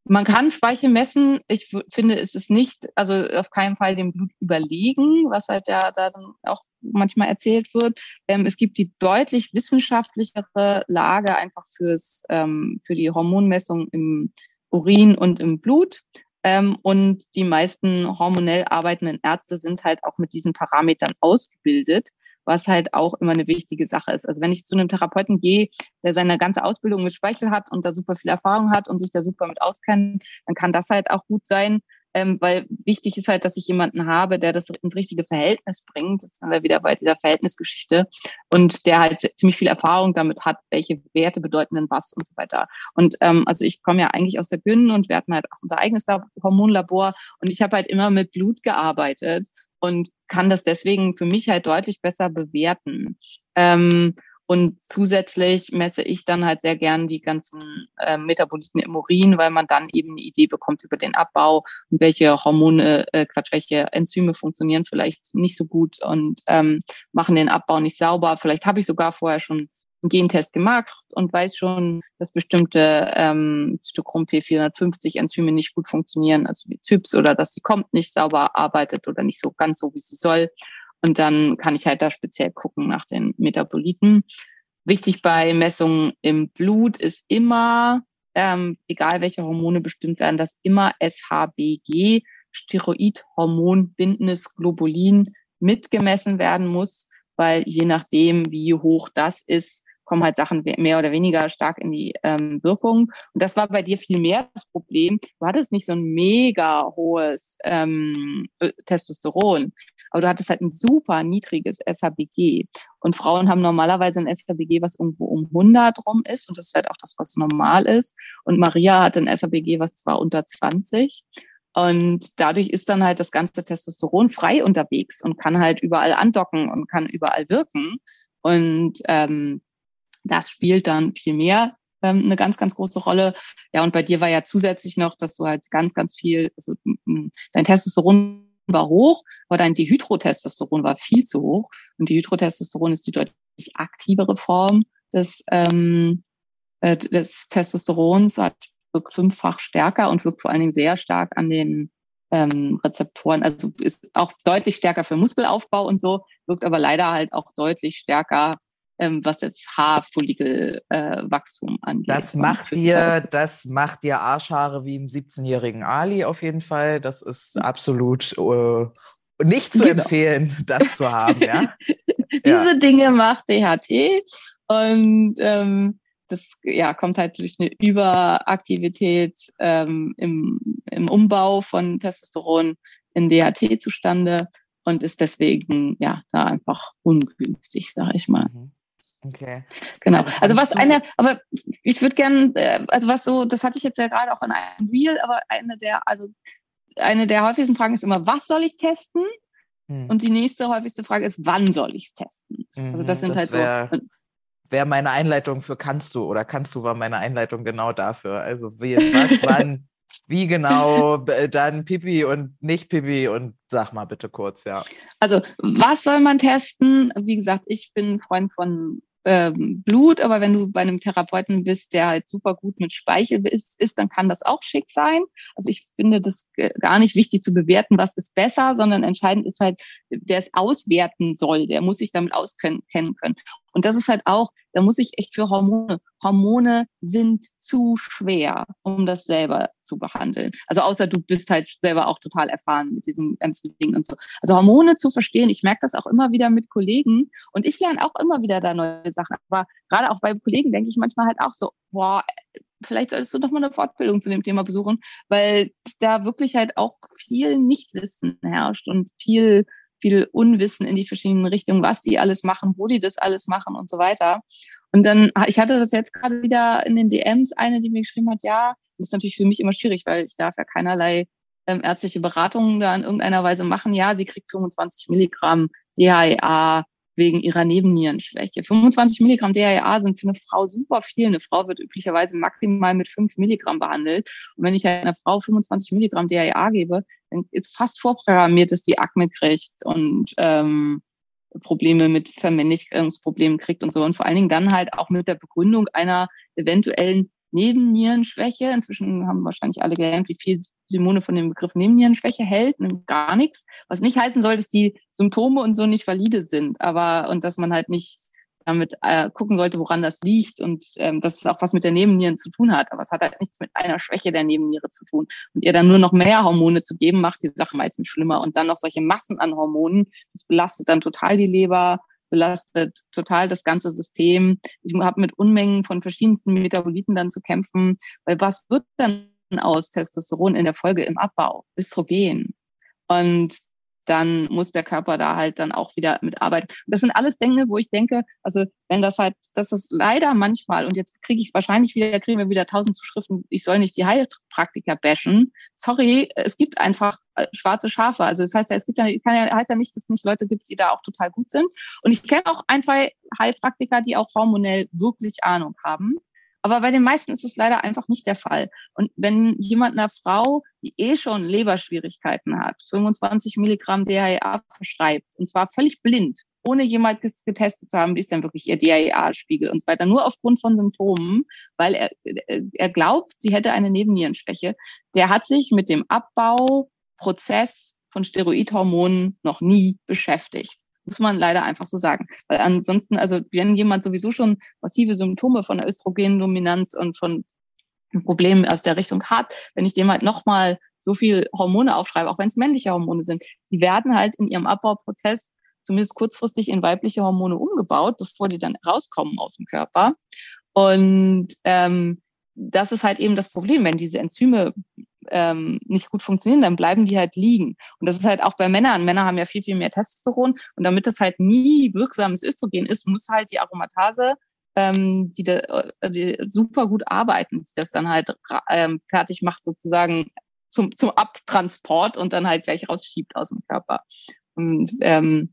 man kann Speichel messen. Ich finde, es ist nicht, also auf keinen Fall dem Blut überlegen, was halt ja da dann auch manchmal erzählt wird. Ähm, es gibt die deutlich wissenschaftlichere Lage einfach fürs, ähm, für die Hormonmessung im Urin und im Blut. Ähm, und die meisten hormonell arbeitenden Ärzte sind halt auch mit diesen Parametern ausgebildet, was halt auch immer eine wichtige Sache ist. Also wenn ich zu einem Therapeuten gehe, der seine ganze Ausbildung mit Speichel hat und da super viel Erfahrung hat und sich da super mit auskennt, dann kann das halt auch gut sein ähm, weil wichtig ist halt, dass ich jemanden habe, der das ins richtige Verhältnis bringt. Das sind wir wieder bei dieser Verhältnisgeschichte und der halt ziemlich viel Erfahrung damit hat, welche Werte bedeuten denn was und so weiter. Und ähm, also ich komme ja eigentlich aus der Gyn und wir hatten halt auch unser eigenes Hormonlabor und ich habe halt immer mit Blut gearbeitet und kann das deswegen für mich halt deutlich besser bewerten. Ähm, Und zusätzlich messe ich dann halt sehr gern die ganzen äh, Metaboliten im Urin, weil man dann eben eine Idee bekommt über den Abbau und welche Hormone, äh, Quatsch, welche Enzyme funktionieren vielleicht nicht so gut und ähm, machen den Abbau nicht sauber. Vielleicht habe ich sogar vorher schon einen Gentest gemacht und weiß schon, dass bestimmte ähm, Zytochrom P450 Enzyme nicht gut funktionieren, also wie ZYPS oder dass sie kommt nicht sauber arbeitet oder nicht so ganz so, wie sie soll. Und dann kann ich halt da speziell gucken nach den Metaboliten. Wichtig bei Messungen im Blut ist immer, ähm, egal welche Hormone bestimmt werden, dass immer SHBG, Steroidhormon bindendes Globulin, mitgemessen werden muss, weil je nachdem, wie hoch das ist, kommen halt Sachen mehr oder weniger stark in die ähm, Wirkung. Und das war bei dir viel mehr das Problem. Du hattest nicht so ein mega hohes ähm, Testosteron aber du hattest halt ein super niedriges SHBG. Und Frauen haben normalerweise ein SHBG, was irgendwo um 100 rum ist. Und das ist halt auch das, was normal ist. Und Maria hatte ein SHBG, was zwar unter 20. Und dadurch ist dann halt das ganze Testosteron frei unterwegs und kann halt überall andocken und kann überall wirken. Und ähm, das spielt dann viel mehr ähm, eine ganz, ganz große Rolle. Ja, und bei dir war ja zusätzlich noch, dass du halt ganz, ganz viel, also dein Testosteron war hoch, aber dein Dihydrotestosteron war viel zu hoch. Und Dihydrotestosteron ist die deutlich aktivere Form des, ähm, äh, des Testosterons, hat wirkt fünffach stärker und wirkt vor allen Dingen sehr stark an den ähm, Rezeptoren. Also ist auch deutlich stärker für Muskelaufbau und so, wirkt aber leider halt auch deutlich stärker ähm, was jetzt Haarfollikelwachstum äh, angeht. Das macht dir, das macht dir Arschhaare wie im 17-jährigen Ali auf jeden Fall. Das ist absolut äh, nicht zu genau. empfehlen, das zu haben. Ja? [LAUGHS] Diese ja. Dinge macht DHT und ähm, das ja, kommt halt durch eine Überaktivität ähm, im, im Umbau von Testosteron in DHT zustande und ist deswegen ja da einfach ungünstig, sage ich mal. Mhm. Okay. Genau. Also was eine, aber ich würde gerne, äh, also was so, das hatte ich jetzt ja gerade auch in einem Reel, aber eine der, also eine der häufigsten Fragen ist immer, was soll ich testen? Hm. Und die nächste häufigste Frage ist, wann soll ich es testen? Mhm, also das sind das halt so. Wäre meine Einleitung für kannst du oder kannst du war meine Einleitung genau dafür. Also wie, was, [LAUGHS] wann, wie genau, dann Pipi und nicht Pipi und sag mal bitte kurz, ja. Also, was soll man testen? Wie gesagt, ich bin Freund von ähm, Blut, aber wenn du bei einem Therapeuten bist, der halt super gut mit Speichel ist, ist, dann kann das auch schick sein. Also ich finde das gar nicht wichtig zu bewerten, was ist besser, sondern entscheidend ist halt, der es auswerten soll, der muss sich damit auskennen können. Und das ist halt auch, da muss ich echt für Hormone. Hormone sind zu schwer, um das selber zu behandeln. Also außer du bist halt selber auch total erfahren mit diesen ganzen Dingen und so. Also Hormone zu verstehen, ich merke das auch immer wieder mit Kollegen und ich lerne auch immer wieder da neue Sachen. Aber gerade auch bei Kollegen denke ich manchmal halt auch so, boah, vielleicht solltest du doch mal eine Fortbildung zu dem Thema besuchen, weil da wirklich halt auch viel Nichtwissen herrscht und viel viel Unwissen in die verschiedenen Richtungen, was die alles machen, wo die das alles machen und so weiter. Und dann, ich hatte das jetzt gerade wieder in den DMs, eine, die mir geschrieben hat, ja, das ist natürlich für mich immer schwierig, weil ich darf ja keinerlei ähm, ärztliche Beratungen da in irgendeiner Weise machen. Ja, sie kriegt 25 Milligramm DHEA wegen ihrer Nebennierenschwäche. 25 Milligramm DHEA sind für eine Frau super viel. Eine Frau wird üblicherweise maximal mit 5 Milligramm behandelt. Und wenn ich einer Frau 25 Milligramm DHEA gebe, ist fast vorprogrammiert, dass die Akne kriegt und ähm, Probleme mit Vermännlichungsproblemen kriegt und so. Und vor allen Dingen dann halt auch mit der Begründung einer eventuellen Nebennierenschwäche. Inzwischen haben wahrscheinlich alle gelernt, wie viel Simone von dem Begriff Nebennierenschwäche hält, gar nichts. Was nicht heißen soll, dass die Symptome und so nicht valide sind, aber und dass man halt nicht damit äh, gucken sollte, woran das liegt und ähm, dass es auch was mit der Nebennieren zu tun hat. Aber es hat halt nichts mit einer Schwäche der Nebenniere zu tun. Und ihr dann nur noch mehr Hormone zu geben, macht die Sache meistens schlimmer. Und dann noch solche Massen an Hormonen, das belastet dann total die Leber, belastet total das ganze System. Ich habe mit Unmengen von verschiedensten Metaboliten dann zu kämpfen, weil was wird dann aus Testosteron in der Folge im Abbau? Östrogen. Und dann muss der Körper da halt dann auch wieder mitarbeiten. Das sind alles Dinge, wo ich denke, also wenn das halt, das ist leider manchmal, und jetzt kriege ich wahrscheinlich wieder, kriegen wir wieder tausend Zuschriften, ich soll nicht die Heilpraktiker bashen. Sorry, es gibt einfach äh, schwarze Schafe. Also das heißt ja, es gibt ja, kann ja, heißt ja nicht, dass es nicht Leute gibt, die da auch total gut sind. Und ich kenne auch ein, zwei Heilpraktiker, die auch hormonell wirklich Ahnung haben. Aber bei den meisten ist es leider einfach nicht der Fall. Und wenn jemand einer Frau, die eh schon Leberschwierigkeiten hat, 25 Milligramm DHEA verschreibt, und zwar völlig blind, ohne jemals getestet zu haben, wie ist denn wirklich ihr DHEA-Spiegel und so weiter, nur aufgrund von Symptomen, weil er, er glaubt, sie hätte eine Nebennierenschwäche, der hat sich mit dem Abbauprozess von Steroidhormonen noch nie beschäftigt. Muss man leider einfach so sagen. Weil ansonsten, also wenn jemand sowieso schon massive Symptome von der Östrogendominanz und von Problemen aus der Richtung hat, wenn ich dem halt nochmal so viel Hormone aufschreibe, auch wenn es männliche Hormone sind, die werden halt in ihrem Abbauprozess zumindest kurzfristig in weibliche Hormone umgebaut, bevor die dann rauskommen aus dem Körper. Und ähm, das ist halt eben das Problem, wenn diese Enzyme ähm, nicht gut funktionieren, dann bleiben die halt liegen. Und das ist halt auch bei Männern. Männer haben ja viel, viel mehr Testosteron. Und damit das halt nie wirksames Östrogen ist, muss halt die Aromatase ähm, die, da, äh, die super gut arbeiten, die das dann halt ähm, fertig macht sozusagen zum, zum Abtransport und dann halt gleich rausschiebt aus dem Körper. Und ähm,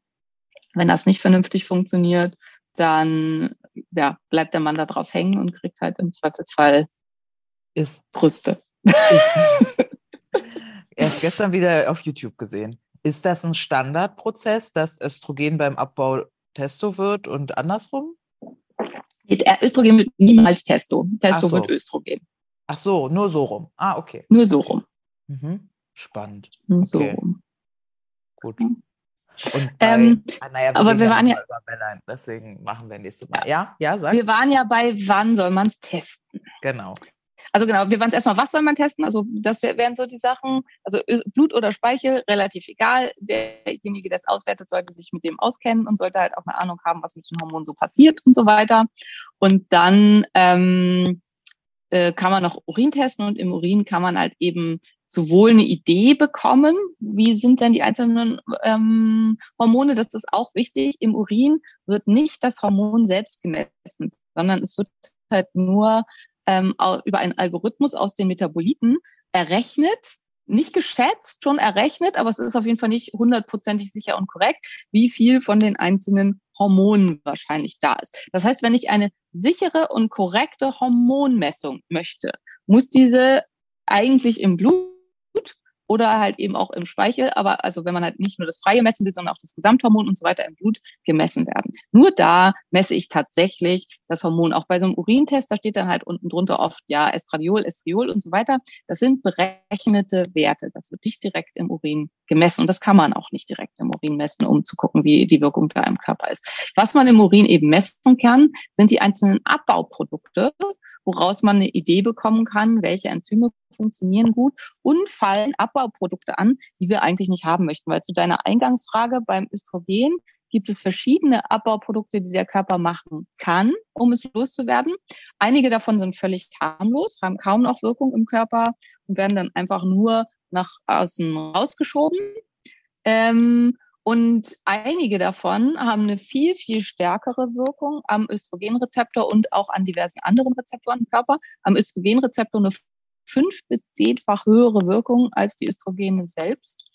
wenn das nicht vernünftig funktioniert, dann ja, bleibt der Mann da drauf hängen und kriegt halt im Zweifelsfall ist Brüste. Erst gestern wieder auf YouTube gesehen. Ist das ein Standardprozess, dass Östrogen beim Abbau Testo wird und andersrum? Östrogen wird niemals Testo. Testo so. wird Östrogen. Ach so, nur so rum. Ah, okay. Nur so rum. Mhm. Spannend. Nur so Okay. rum. Gut. Und bei, Ähm, ah, naja, aber reden wir waren über Männer, deswegen machen wir nächstes Mal. Ja, ja, sag. Wir waren ja bei, wann soll man es testen? genau. Also genau, wir waren es erstmal, was soll man testen? Also das wär- wären so die Sachen, also Blut oder Speichel, relativ egal. Derjenige, der es auswertet, sollte sich mit dem auskennen und sollte halt auch eine Ahnung haben, was mit den Hormonen so passiert und so weiter. Und dann ähm, äh, kann man noch Urin testen und im Urin kann man halt eben sowohl eine Idee bekommen, wie sind denn die einzelnen ähm, Hormone, das ist auch wichtig. Im Urin wird nicht das Hormon selbst gemessen, sondern es wird halt nur ähm, über einen Algorithmus aus den Metaboliten errechnet, nicht geschätzt, schon errechnet, aber es ist auf jeden Fall nicht hundertprozentig sicher und korrekt, wie viel von den einzelnen Hormonen wahrscheinlich da ist. Das heißt, wenn ich eine sichere und korrekte Hormonmessung möchte, muss diese eigentlich im Blut oder halt eben auch im Speichel, aber also wenn man halt nicht nur das Freie messen will, sondern auch das Gesamthormon und so weiter im Blut gemessen werden. Nur da messe ich tatsächlich das Hormon. Auch bei so einem Urintest, da steht dann halt unten drunter oft, ja, Estradiol, Estriol und so weiter. Das sind berechnete Werte. Das wird nicht direkt im Urin gemessen. Und das kann man auch nicht direkt im Urin messen, um zu gucken, wie die Wirkung da im Körper ist. Was man im Urin eben messen kann, sind die einzelnen Abbauprodukte, woraus man eine Idee bekommen kann, welche Enzyme funktionieren gut und fallen Abbauprodukte an, die wir eigentlich nicht haben möchten. Weil zu deiner Eingangsfrage beim Östrogen gibt es verschiedene Abbauprodukte, die der Körper machen kann, um es loszuwerden. Einige davon sind völlig harmlos, haben kaum noch Wirkung im Körper und werden dann einfach nur nach außen rausgeschoben. Ähm, und einige davon haben eine viel, viel stärkere Wirkung am Östrogenrezeptor und auch an diversen anderen Rezeptoren im Körper. Am Östrogenrezeptor eine fünf bis zehnfach höhere Wirkung als die Östrogene selbst,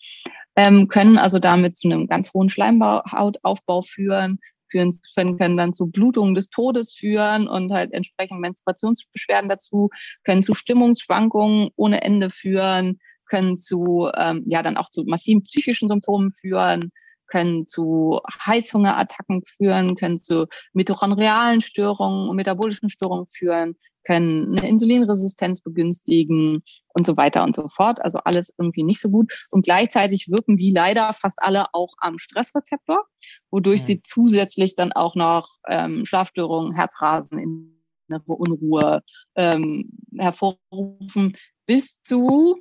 ähm, können also damit zu einem ganz hohen Schleimhautaufbau führen, führen, können dann zu Blutungen des Todes führen und halt entsprechend Menstruationsbeschwerden dazu, können zu Stimmungsschwankungen ohne Ende führen, können zu, ähm, ja, dann auch zu massiven psychischen Symptomen führen, können zu Heißhungerattacken führen, können zu mitochondrialen Störungen und metabolischen Störungen führen, können eine Insulinresistenz begünstigen und so weiter und so fort. Also alles irgendwie nicht so gut. Und gleichzeitig wirken die leider fast alle auch am Stressrezeptor, wodurch Mhm. sie zusätzlich dann auch noch ähm, Schlafstörungen, Herzrasen, innere Unruhe ähm, hervorrufen, bis zu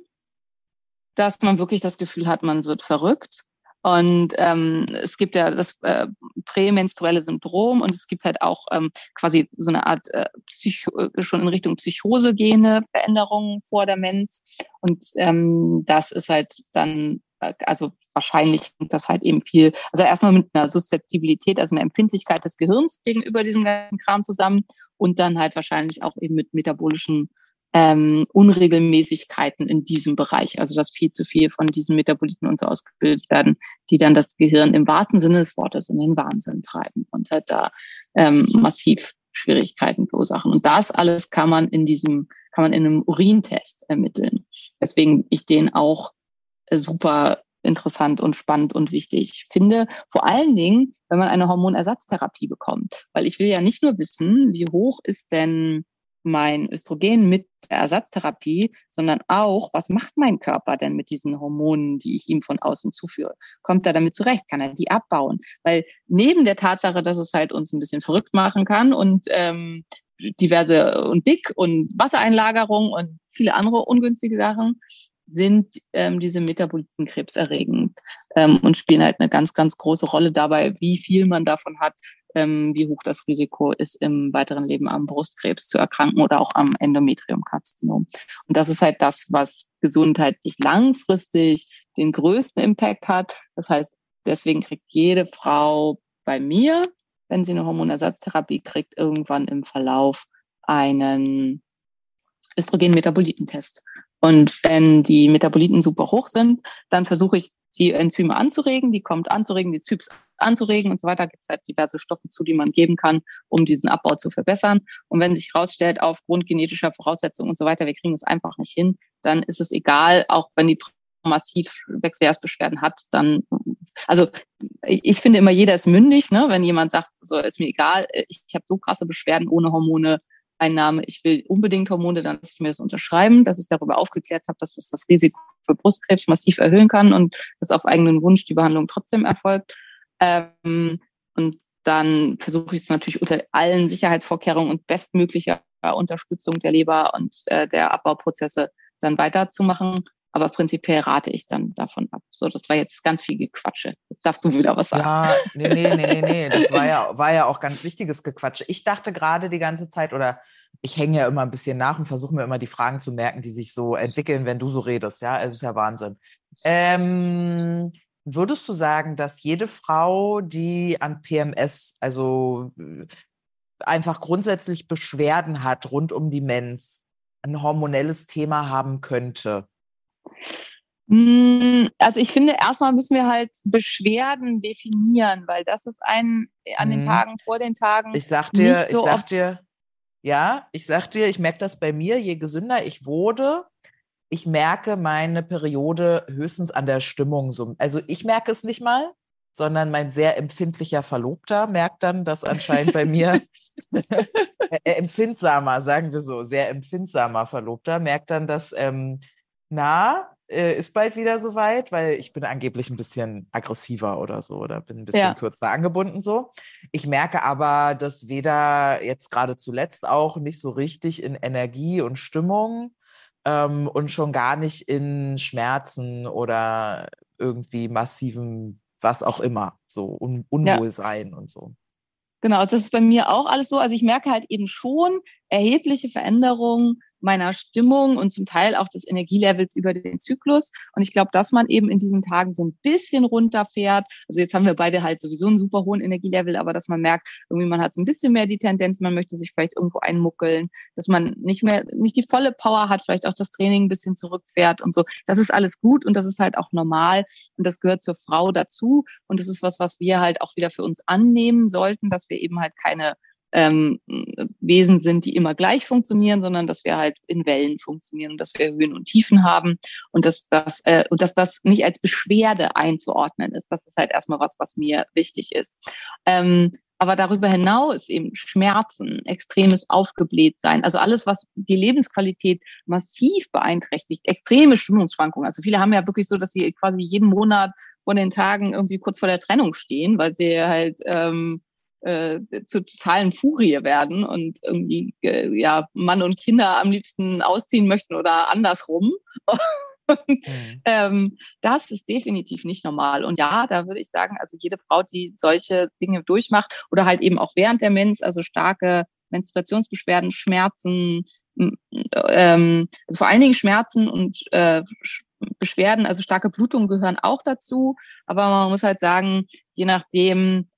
dass man wirklich das Gefühl hat, man wird verrückt. Und ähm, es gibt ja das äh, prämenstruelle Syndrom und es gibt halt auch ähm, quasi so eine Art äh, Psycho äh, schon in Richtung Psychose gehende Veränderungen vor der Mens. Und ähm, das ist halt dann äh, also wahrscheinlich das halt eben viel, also erstmal mit einer Suszeptibilität, also einer Empfindlichkeit des Gehirns gegenüber diesem ganzen Kram zusammen und dann halt wahrscheinlich auch eben mit metabolischen ähm, Unregelmäßigkeiten in diesem Bereich, also dass viel zu viel von diesen Metaboliten uns ausgebildet werden, die dann das Gehirn im wahrsten Sinne des Wortes in den Wahnsinn treiben und halt da ähm, massiv Schwierigkeiten verursachen. Und das alles kann man in diesem, kann man in einem Urintest ermitteln. Deswegen ich den auch äh, super interessant und spannend und wichtig finde. Vor allen Dingen, wenn man eine Hormonersatztherapie bekommt. Weil ich will ja nicht nur wissen, wie hoch ist denn mein Östrogen mit der Ersatztherapie, sondern auch, was macht mein Körper denn mit diesen Hormonen, die ich ihm von außen zuführe? Kommt er damit zurecht? Kann er die abbauen? Weil neben der Tatsache, dass es halt uns ein bisschen verrückt machen kann und ähm, diverse und dick und Wassereinlagerung und viele andere ungünstige Sachen, sind ähm, diese Metaboliten krebserregend ähm, und spielen halt eine ganz, ganz große Rolle dabei, wie viel man davon hat, ähm, wie hoch das Risiko ist, im weiteren Leben am Brustkrebs zu erkranken oder auch am Endometriumkarzinom. Und das ist halt das, was gesundheitlich langfristig den größten Impact hat. Das heißt, deswegen kriegt jede Frau bei mir, wenn sie eine Hormonersatztherapie kriegt, irgendwann im Verlauf einen Östrogen-Metabolitentest. Und wenn die Metaboliten super hoch sind, dann versuche ich, die Enzyme anzuregen, die kommt anzuregen, die Zyps anzuregen und so weiter. Gibt es halt diverse Stoffe zu, die man geben kann, um diesen Abbau zu verbessern. Und wenn sich herausstellt, aufgrund genetischer Voraussetzungen und so weiter, wir kriegen es einfach nicht hin, dann ist es egal, auch wenn die massiv Wechseljahrsbeschwerden hat, dann, also ich, ich finde immer, jeder ist mündig, ne? wenn jemand sagt, so ist mir egal, ich, ich habe so krasse Beschwerden ohne Hormone, Einnahme, ich will unbedingt Hormone, dann lasse ich mir das unterschreiben, dass ich darüber aufgeklärt habe, dass das das Risiko für Brustkrebs massiv erhöhen kann und dass auf eigenen Wunsch die Behandlung trotzdem erfolgt. Ähm, und dann versuche ich es natürlich unter allen Sicherheitsvorkehrungen und bestmöglicher Unterstützung der Leber und äh, der Abbauprozesse dann weiterzumachen. Aber prinzipiell rate ich dann davon ab. So, das war jetzt ganz viel Gequatsche. Jetzt darfst du wieder was sagen. Ja, nee, nee, nee, nee, nee. Das war ja, war ja auch ganz wichtiges Gequatsche. Ich dachte gerade die ganze Zeit, oder ich hänge ja immer ein bisschen nach und versuche mir immer die Fragen zu merken, die sich so entwickeln, wenn du so redest. Ja, es ist ja Wahnsinn. Ähm, würdest du sagen, dass jede Frau, die an PMS, also einfach grundsätzlich Beschwerden hat rund um die Mens, ein hormonelles Thema haben könnte? Hm, also ich finde, erstmal müssen wir halt Beschwerden definieren, weil das ist ein an den mhm. Tagen vor den Tagen. Ich sag dir, so ich sag dir, ja, ich sag dir, ich merke das bei mir, je gesünder ich wurde, ich merke meine Periode höchstens an der Stimmung. So. Also ich merke es nicht mal, sondern mein sehr empfindlicher Verlobter merkt dann, dass anscheinend bei mir [LAUGHS] empfindsamer, sagen wir so, sehr empfindsamer Verlobter merkt dann, dass ähm, na, äh, ist bald wieder soweit, weil ich bin angeblich ein bisschen aggressiver oder so oder bin ein bisschen ja. kürzer angebunden so. Ich merke aber, dass weder jetzt gerade zuletzt auch nicht so richtig in Energie und Stimmung ähm, und schon gar nicht in Schmerzen oder irgendwie massiven, was auch immer, so Un Unwohlsein ja. und so. Genau, das ist bei mir auch alles so. Also ich merke halt eben schon erhebliche Veränderungen meiner Stimmung und zum Teil auch des Energielevels über den Zyklus. Und ich glaube, dass man eben in diesen Tagen so ein bisschen runterfährt. Also jetzt haben wir beide halt sowieso einen super hohen Energielevel, aber dass man merkt, irgendwie man hat so ein bisschen mehr die Tendenz, man möchte sich vielleicht irgendwo einmuckeln, dass man nicht mehr, nicht die volle Power hat, vielleicht auch das Training ein bisschen zurückfährt und so. Das ist alles gut und das ist halt auch normal und das gehört zur Frau dazu. Und das ist was, was wir halt auch wieder für uns annehmen sollten, dass wir eben halt keine ähm, Wesen sind, die immer gleich funktionieren, sondern dass wir halt in Wellen funktionieren dass wir Höhen und Tiefen haben und dass das äh, und dass das nicht als Beschwerde einzuordnen ist. Das ist halt erstmal was, was mir wichtig ist. Ähm, aber darüber hinaus eben Schmerzen, extremes Aufgeblähtsein, also alles, was die Lebensqualität massiv beeinträchtigt, extreme Stimmungsschwankungen. Also viele haben ja wirklich so, dass sie quasi jeden Monat vor den Tagen irgendwie kurz vor der Trennung stehen, weil sie halt ähm, äh, zur totalen Furie werden und irgendwie äh, ja Mann und Kinder am liebsten ausziehen möchten oder andersrum. [LAUGHS] mhm. ähm, das ist definitiv nicht normal. Und ja, da würde ich sagen, also jede Frau, die solche Dinge durchmacht oder halt eben auch während der Mens, also starke Menstruationsbeschwerden, Schmerzen, ähm, also vor allen Dingen Schmerzen und äh, Beschwerden, also starke Blutungen gehören auch dazu. Aber man muss halt sagen, je nachdem,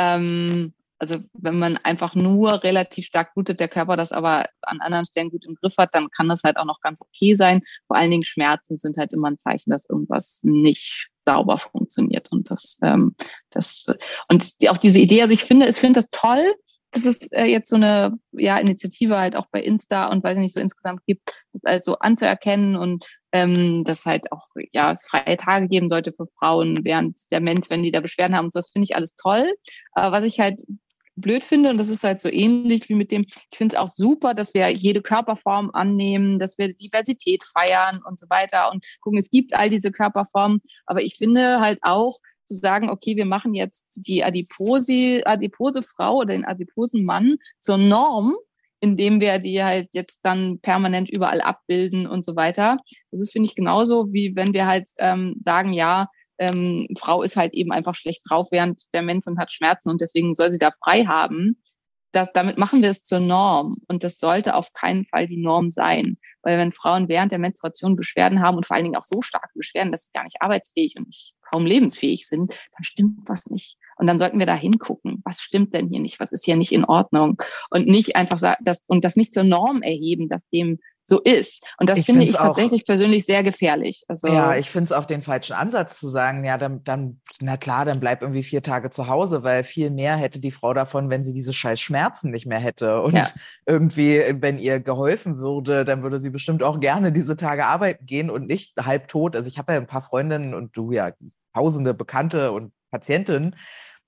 ähm, also wenn man einfach nur relativ stark blutet, der Körper das aber an anderen Stellen gut im Griff hat, dann kann das halt auch noch ganz okay sein. Vor allen Dingen Schmerzen sind halt immer ein Zeichen, dass irgendwas nicht sauber funktioniert. Und das, ähm, das und auch diese Idee, also ich finde, ich finde das toll, dass es äh, jetzt so eine ja, Initiative halt auch bei Insta und weiß nicht so insgesamt gibt, das also anzuerkennen und ähm, dass halt auch ja es freie Tage geben sollte für Frauen während der Mens, wenn die da Beschwerden haben und so, das finde ich alles toll. Aber was ich halt blöd finde, und das ist halt so ähnlich wie mit dem, ich finde es auch super, dass wir jede Körperform annehmen, dass wir Diversität feiern und so weiter und gucken, es gibt all diese Körperformen, aber ich finde halt auch, zu sagen, okay, wir machen jetzt die Adipose, adipose Frau oder den adiposen Mann zur Norm, indem wir die halt jetzt dann permanent überall abbilden und so weiter. Das ist, finde ich, genauso wie wenn wir halt ähm, sagen, ja, ähm, Frau ist halt eben einfach schlecht drauf während der Mensch und hat Schmerzen und deswegen soll sie da frei haben. Das, damit machen wir es zur Norm und das sollte auf keinen Fall die Norm sein, weil wenn Frauen während der Menstruation Beschwerden haben und vor allen Dingen auch so starke Beschwerden, dass sie gar nicht arbeitsfähig und nicht kaum lebensfähig sind, dann stimmt was nicht. Und dann sollten wir da hingucken, was stimmt denn hier nicht, was ist hier nicht in Ordnung und nicht einfach das und das nicht zur Norm erheben, dass dem so ist. Und das ich finde ich tatsächlich auch, persönlich sehr gefährlich. Also, ja, ich finde es auch den falschen Ansatz zu sagen, ja, dann, dann, na klar, dann bleib irgendwie vier Tage zu Hause, weil viel mehr hätte die Frau davon, wenn sie diese scheiß Schmerzen nicht mehr hätte. Und ja. irgendwie, wenn ihr geholfen würde, dann würde sie bestimmt auch gerne diese Tage arbeiten gehen und nicht halb tot. Also ich habe ja ein paar Freundinnen und du ja tausende Bekannte und Patientinnen,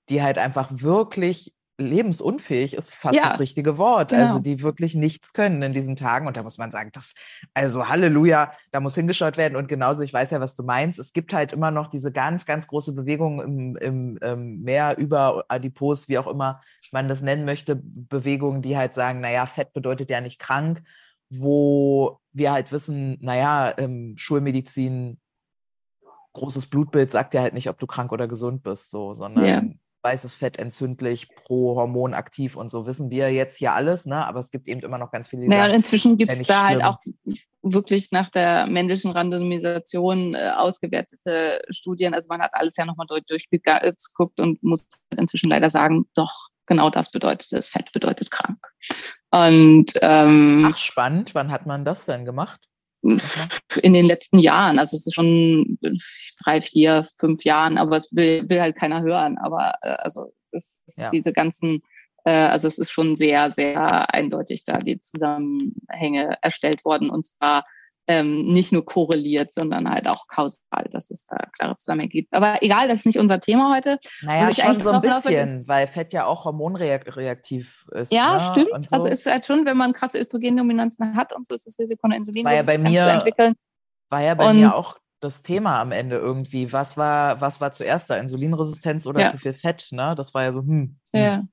die halt einfach wirklich lebensunfähig ist fast ja, das richtige Wort. Also genau. Also die wirklich nichts können in diesen Tagen. Und da muss man sagen, das, also Halleluja, da muss hingeschaut werden. Und genauso, ich weiß ja, was du meinst. Es gibt halt immer noch diese ganz, ganz große Bewegung im, im, im ähm, Meer über Adipos, wie auch immer man das nennen möchte, Bewegungen, die halt sagen, naja, Fett bedeutet ja nicht krank, wo wir halt wissen, naja, ähm, Schulmedizin großes Blutbild sagt ja halt nicht, ob du krank oder gesund bist, so, sondern ja. weißes Fett entzündlich, pro Hormon aktiv und so wissen wir jetzt hier alles, ne? Aber es gibt eben immer noch ganz viele. Naja, inzwischen gibt es da halt auch wirklich nach der männlichen Randomisation äh, ausgewertete Studien. Also man hat alles ja nochmal durch, durchgeguckt und muss inzwischen leider sagen, doch, genau das bedeutet es. Fett bedeutet krank. Und ähm, Ach, spannend. Wann hat man das denn gemacht? In den letzten Jahren. Also es ist schon drei, vier, fünf Jahren, aber es will, will halt keiner hören. Aber äh, also es ist ja. diese ganzen, äh, also es ist schon sehr, sehr eindeutig da die Zusammenhänge erstellt worden und zwar ähm, nicht nur korreliert, sondern halt auch kausal, dass es da klare Zusammenhänge gibt. Aber egal, das ist nicht unser Thema heute. Naja, schon so ein bisschen, ist, weil Fett ja auch hormonreaktiv ist. Ja, ne? stimmt. So. Also ist halt schon, wenn man krasse Östrogendominanzen hat und so ist das Risiko einer Insulin war ja bei mir, entwickeln. War ja bei und, mir auch das Thema am Ende irgendwie. Was war, was war zuerst da? Insulinresistenz oder ja. zu viel Fett? Ne? Das war ja so, hm. hm. Ja.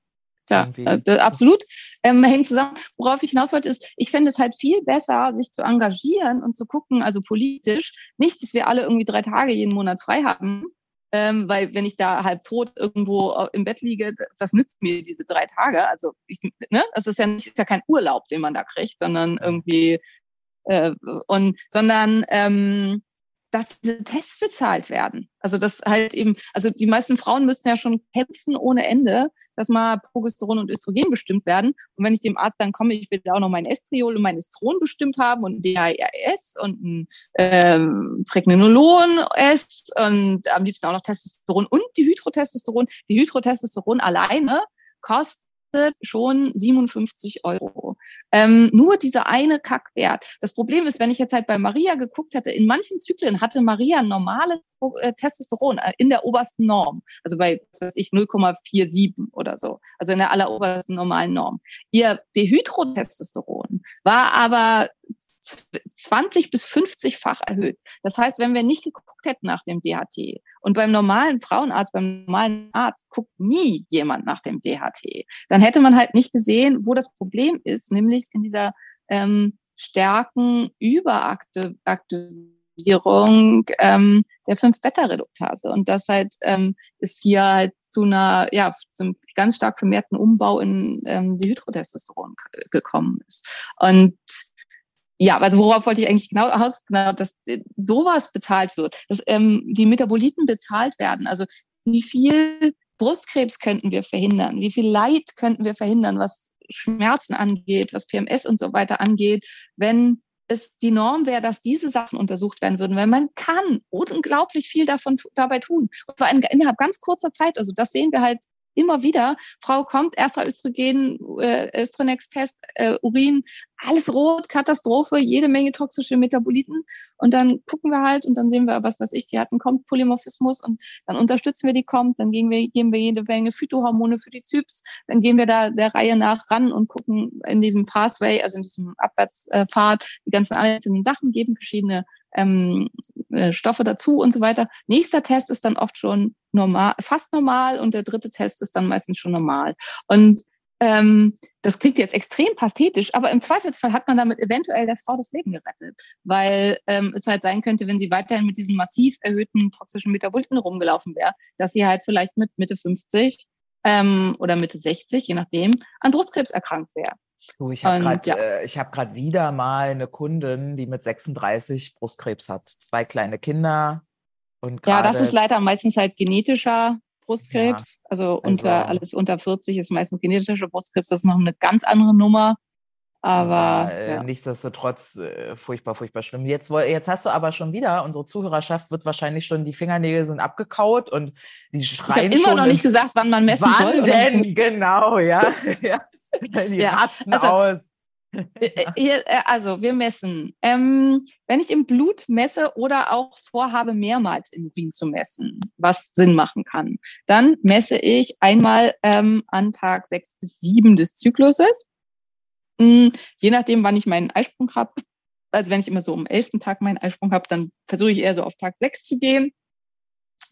Ja, äh, absolut. Ähm, [LAUGHS] hängt zusammen. Worauf ich hinaus wollte, ist, ich fände es halt viel besser, sich zu engagieren und zu gucken, also politisch, nicht, dass wir alle irgendwie drei Tage jeden Monat frei haben, ähm, weil wenn ich da halb tot irgendwo im Bett liege, was nützt mir diese drei Tage? Also ich, ne, das ist ja nicht, ist ja kein Urlaub, den man da kriegt, sondern irgendwie äh, und sondern ähm, dass diese Tests bezahlt werden. Also das halt eben, also die meisten Frauen müssten ja schon kämpfen ohne Ende, dass mal Progesteron und Östrogen bestimmt werden. Und wenn ich dem Arzt dann komme, ich will auch noch mein Estriol und mein Estron bestimmt haben und DHRS und ein ähm, Pregnenolon S und am liebsten auch noch Testosteron und die Hydrotestosteron. Die Hydrotestosteron alleine kostet kostet schon 57 Euro. Ähm, nur dieser eine Kackwert. Das Problem ist, wenn ich jetzt halt bei Maria geguckt hätte, in manchen Zyklen hatte Maria normales äh, Testosteron äh, in der obersten Norm. Also bei, weiß ich, 0,47 oder so. Also in der allerobersten normalen Norm. Ihr Dehydrotestosteron war aber 20 bis 50-fach erhöht. Das heißt, wenn wir nicht geguckt hätten nach dem DHT und beim normalen Frauenarzt, beim normalen Arzt guckt nie jemand nach dem DHT, dann hätte man halt nicht gesehen, wo das Problem ist, nämlich in dieser ähm, starken Überaktivierung ähm, der 5-Beta-Reduktase. Und das halt ähm, ist hier halt zu einer, ja, zum ganz stark vermehrten Umbau in ähm, die Hydrotestosteron gekommen ist. Und ja, also worauf wollte ich eigentlich genau aus, genau, dass sowas bezahlt wird, dass ähm, die Metaboliten bezahlt werden. Also wie viel Brustkrebs könnten wir verhindern? Wie viel Leid könnten wir verhindern, was Schmerzen angeht, was PMS und so weiter angeht, wenn es die Norm wäre, dass diese Sachen untersucht werden würden, weil man kann unglaublich viel davon dabei tun. Und zwar in, innerhalb ganz kurzer Zeit. Also das sehen wir halt immer wieder. Frau kommt, erster Östrogen, äh, Östronex-Test, äh, Urin, alles rot, Katastrophe, jede Menge toxische Metaboliten. Und dann gucken wir halt und dann sehen wir, was weiß ich, die hatten kommt Polymorphismus und dann unterstützen wir die kommt, dann gehen wir, geben wir jede Menge Phytohormone für die Zyps, dann gehen wir da der Reihe nach ran und gucken in diesem Pathway, also in diesem Abwärtspfad, die ganzen einzelnen Sachen, geben verschiedene ähm, äh, Stoffe dazu und so weiter. Nächster Test ist dann oft schon normal, fast normal und der dritte Test ist dann meistens schon normal. Und ähm, das klingt jetzt extrem pathetisch, aber im Zweifelsfall hat man damit eventuell der Frau das Leben gerettet, weil ähm, es halt sein könnte, wenn sie weiterhin mit diesen massiv erhöhten toxischen Metaboliten rumgelaufen wäre, dass sie halt vielleicht mit Mitte 50 ähm, oder Mitte 60, je nachdem, an Brustkrebs erkrankt wäre. Du, ich habe gerade ja. äh, ich hab wieder mal eine Kundin, die mit 36 Brustkrebs hat. Zwei kleine Kinder. Und Ja, gerade, das ist leider meistens halt genetischer Brustkrebs. Also unter also- alles unter 40 ist meistens genetischer Brustkrebs. Das ist noch eine ganz andere Nummer. Aber äh, ja. nichtsdestotrotz äh, furchtbar, furchtbar schlimm. Jetzt, jetzt hast du aber schon wieder, unsere Zuhörerschaft wird wahrscheinlich schon, die Fingernägel sind abgekaut und die ich habe schreien immer noch nicht gesagt, wann man messen soll. Wann denn? Genau, ja. [LAUGHS] ja. Die Ja, rasten also- aus. Äh, hier, äh, Also wir messen. Ähm, wenn ich im Blut messe oder auch vorhabe, mehrmals im Urin zu messen, was Sinn machen kann, dann messe ich einmal ähm, an Tag sechs bis sieben des Zykluses. Mm, Je nachdem, wann ich meinen Eisprung habe. Also wenn ich immer so am elften Tag meinen Eisprung habe, dann versuche ich eher so auf Tag sechs zu gehen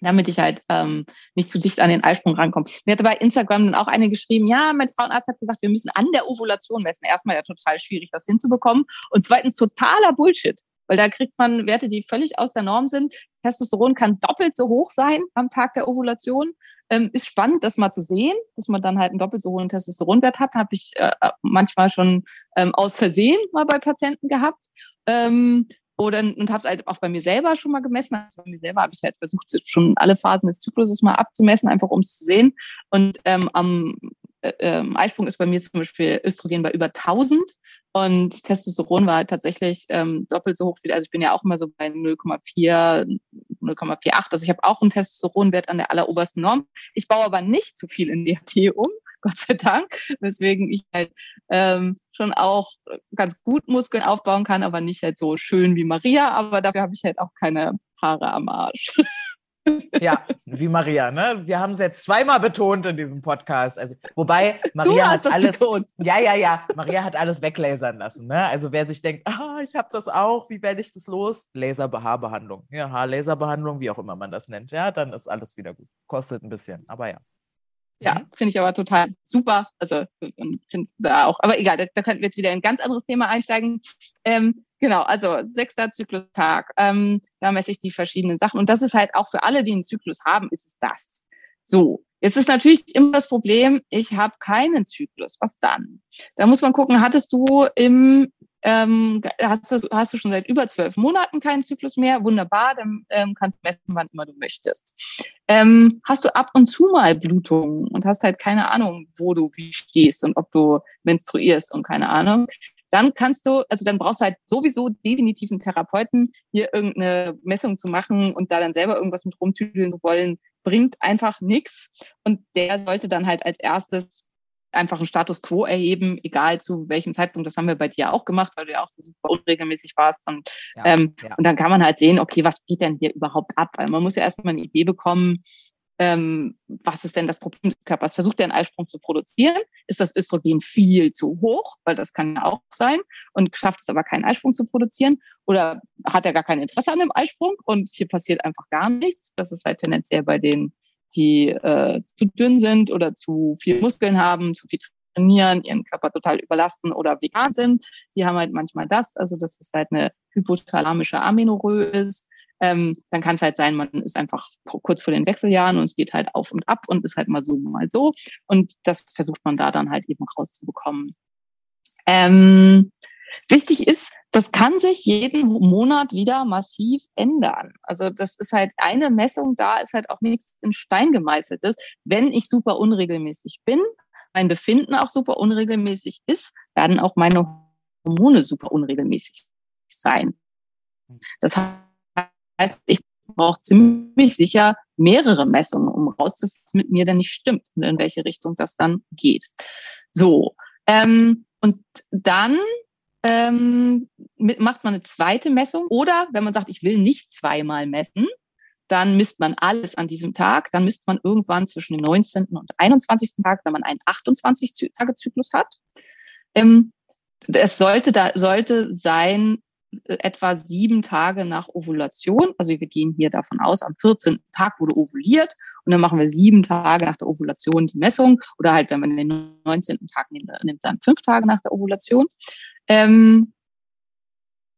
damit ich halt ähm, nicht zu dicht an den Eisprung rankomme. Mir hat bei Instagram dann auch eine geschrieben, ja, mein Frauenarzt hat gesagt, wir müssen an der Ovulation messen. Erstmal ja total schwierig, das hinzubekommen. Und zweitens totaler Bullshit, weil da kriegt man Werte, die völlig aus der Norm sind. Testosteron kann doppelt so hoch sein am Tag der Ovulation. Ähm, ist spannend, das mal zu sehen, dass man dann halt einen doppelt so hohen Testosteronwert hat. Habe ich äh, manchmal schon ähm, aus Versehen mal bei Patienten gehabt. Ähm, oder und habe es halt auch bei mir selber schon mal gemessen. Also bei mir selber habe ich halt versucht, schon alle Phasen des Zykluses mal abzumessen, einfach um es zu sehen. Und ähm, am äh, ähm, Eisprung ist bei mir zum Beispiel Östrogen bei über 1000 und Testosteron war halt tatsächlich ähm, doppelt so hoch wie, also ich bin ja auch immer so bei 0,4, 0,48. Also ich habe auch einen Testosteronwert an der allerobersten Norm. Ich baue aber nicht zu viel in DHT um, [LAUGHS] Gott sei Dank, weswegen ich halt ähm, schon auch ganz gut Muskeln aufbauen kann, aber nicht halt so schön wie Maria, aber dafür habe ich halt auch keine Haare am Arsch. [LAUGHS] Ja, wie Maria, ne? Wir haben es jetzt zweimal betont in diesem Podcast. Also, wobei Maria du hast hat alles. betont. Ja, ja, ja. Maria hat alles weglasern lassen. Ne? Also wer sich denkt, ah, ich habe das auch, wie werde ich das los? Laserhaarbehandlung. Ja, Haarlaserbehandlung, wie auch immer man das nennt. Ja, dann ist alles wieder gut. Kostet ein bisschen, aber ja. Ja, Mhm. finde ich aber total super. Also finde da auch. Aber egal, da, da könnten wir jetzt wieder in ein ganz anderes Thema einsteigen. Ähm, genau, also sechster Zyklustag. Ähm, da messe ich die verschiedenen Sachen. Und das ist halt auch für alle, die einen Zyklus haben, ist es das. So, jetzt ist natürlich immer das Problem, ich habe keinen Zyklus. Was dann? Da muss man gucken, hattest du im ähm, hast, du, hast du schon seit über zwölf Monaten keinen Zyklus mehr? Wunderbar, dann ähm, kannst du messen, wann immer du möchtest. Ähm, hast du ab und zu mal Blutungen und hast halt keine Ahnung, wo du wie stehst und ob du menstruierst und keine Ahnung, dann kannst du, also dann brauchst du halt sowieso definitiv einen Therapeuten, hier irgendeine Messung zu machen und da dann selber irgendwas mit rumtüdeln zu wollen, bringt einfach nichts. Und der sollte dann halt als erstes einfach einen Status quo erheben, egal zu welchem Zeitpunkt. Das haben wir bei dir auch gemacht, weil du ja auch so super unregelmäßig warst. Und, Ja, ähm, ja. und dann kann man halt sehen, okay, was geht denn hier überhaupt ab? Weil man muss ja erstmal eine Idee bekommen, ähm, was ist denn das Problem des Körpers? Versucht er einen Eisprung zu produzieren? Ist das Östrogen viel zu hoch? Weil das kann ja auch sein. Und schafft es aber keinen Eisprung zu produzieren? Oder hat er gar kein Interesse an dem Eisprung und hier passiert einfach gar nichts? Das ist halt tendenziell bei denen, die äh, zu dünn sind oder zu viel Muskeln haben, zu viel trainieren, ihren Körper total überlasten oder vegan sind. Die haben halt manchmal das. Also das ist halt eine hypothalamische Amenorrhoe ist. Ähm, dann kann es halt sein, man ist einfach kurz vor den Wechseljahren und es geht halt auf und ab und ist halt mal so, mal so. Und das versucht man da dann halt eben rauszubekommen. Ähm, Wichtig ist, das kann sich jeden Monat wieder massiv ändern. Also das ist halt eine Messung, da ist halt auch nichts in Stein gemeißeltes. Wenn ich super unregelmäßig bin, mein Befinden auch super unregelmäßig ist, werden auch meine Hormone super unregelmäßig sein. Das heißt, ich brauche ziemlich sicher mehrere Messungen, um rauszufinden, was mit mir denn nicht stimmt und in welche Richtung das dann geht. So, ähm, und dann ähm, mit, macht man eine zweite Messung oder wenn man sagt, ich will nicht zweimal messen, dann misst man alles an diesem Tag. Dann misst man irgendwann zwischen dem 19. und 21. Tag, wenn man einen 28-Tage-Zyklus hat. Ähm, es sollte da, sollte sein, äh, etwa sieben Tage nach Ovulation. Also wir gehen hier davon aus, am 14. Tag wurde ovuliert und dann machen wir sieben Tage nach der Ovulation die Messung oder halt, wenn man den 19. Tag nimmt, nimmt dann fünf Tage nach der Ovulation. Ähm,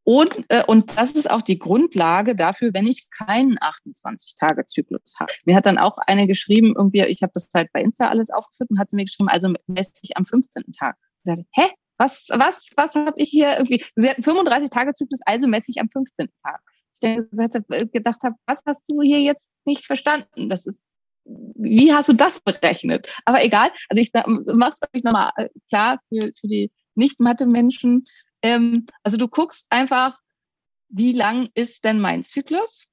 und, äh, und das ist auch die Grundlage dafür, wenn ich keinen 28-Tage-Zyklus habe. Mir hat dann auch eine geschrieben, irgendwie, ich habe das halt bei Insta alles aufgeführt und hat sie mir geschrieben, also messe ich am 15. Tag. Ich sagte, hä? Was, was, was habe ich hier irgendwie? Sie hatten 35 Tage Zyklus, also messe ich am 15. Tag. Ich denke, gedacht habe, was hast du hier jetzt nicht verstanden? Das ist, wie hast du das berechnet? Aber egal, also ich mache es euch nochmal äh, klar für, für die nicht-Mathe-Menschen. Ähm, also du guckst einfach, wie lang ist denn mein Zyklus?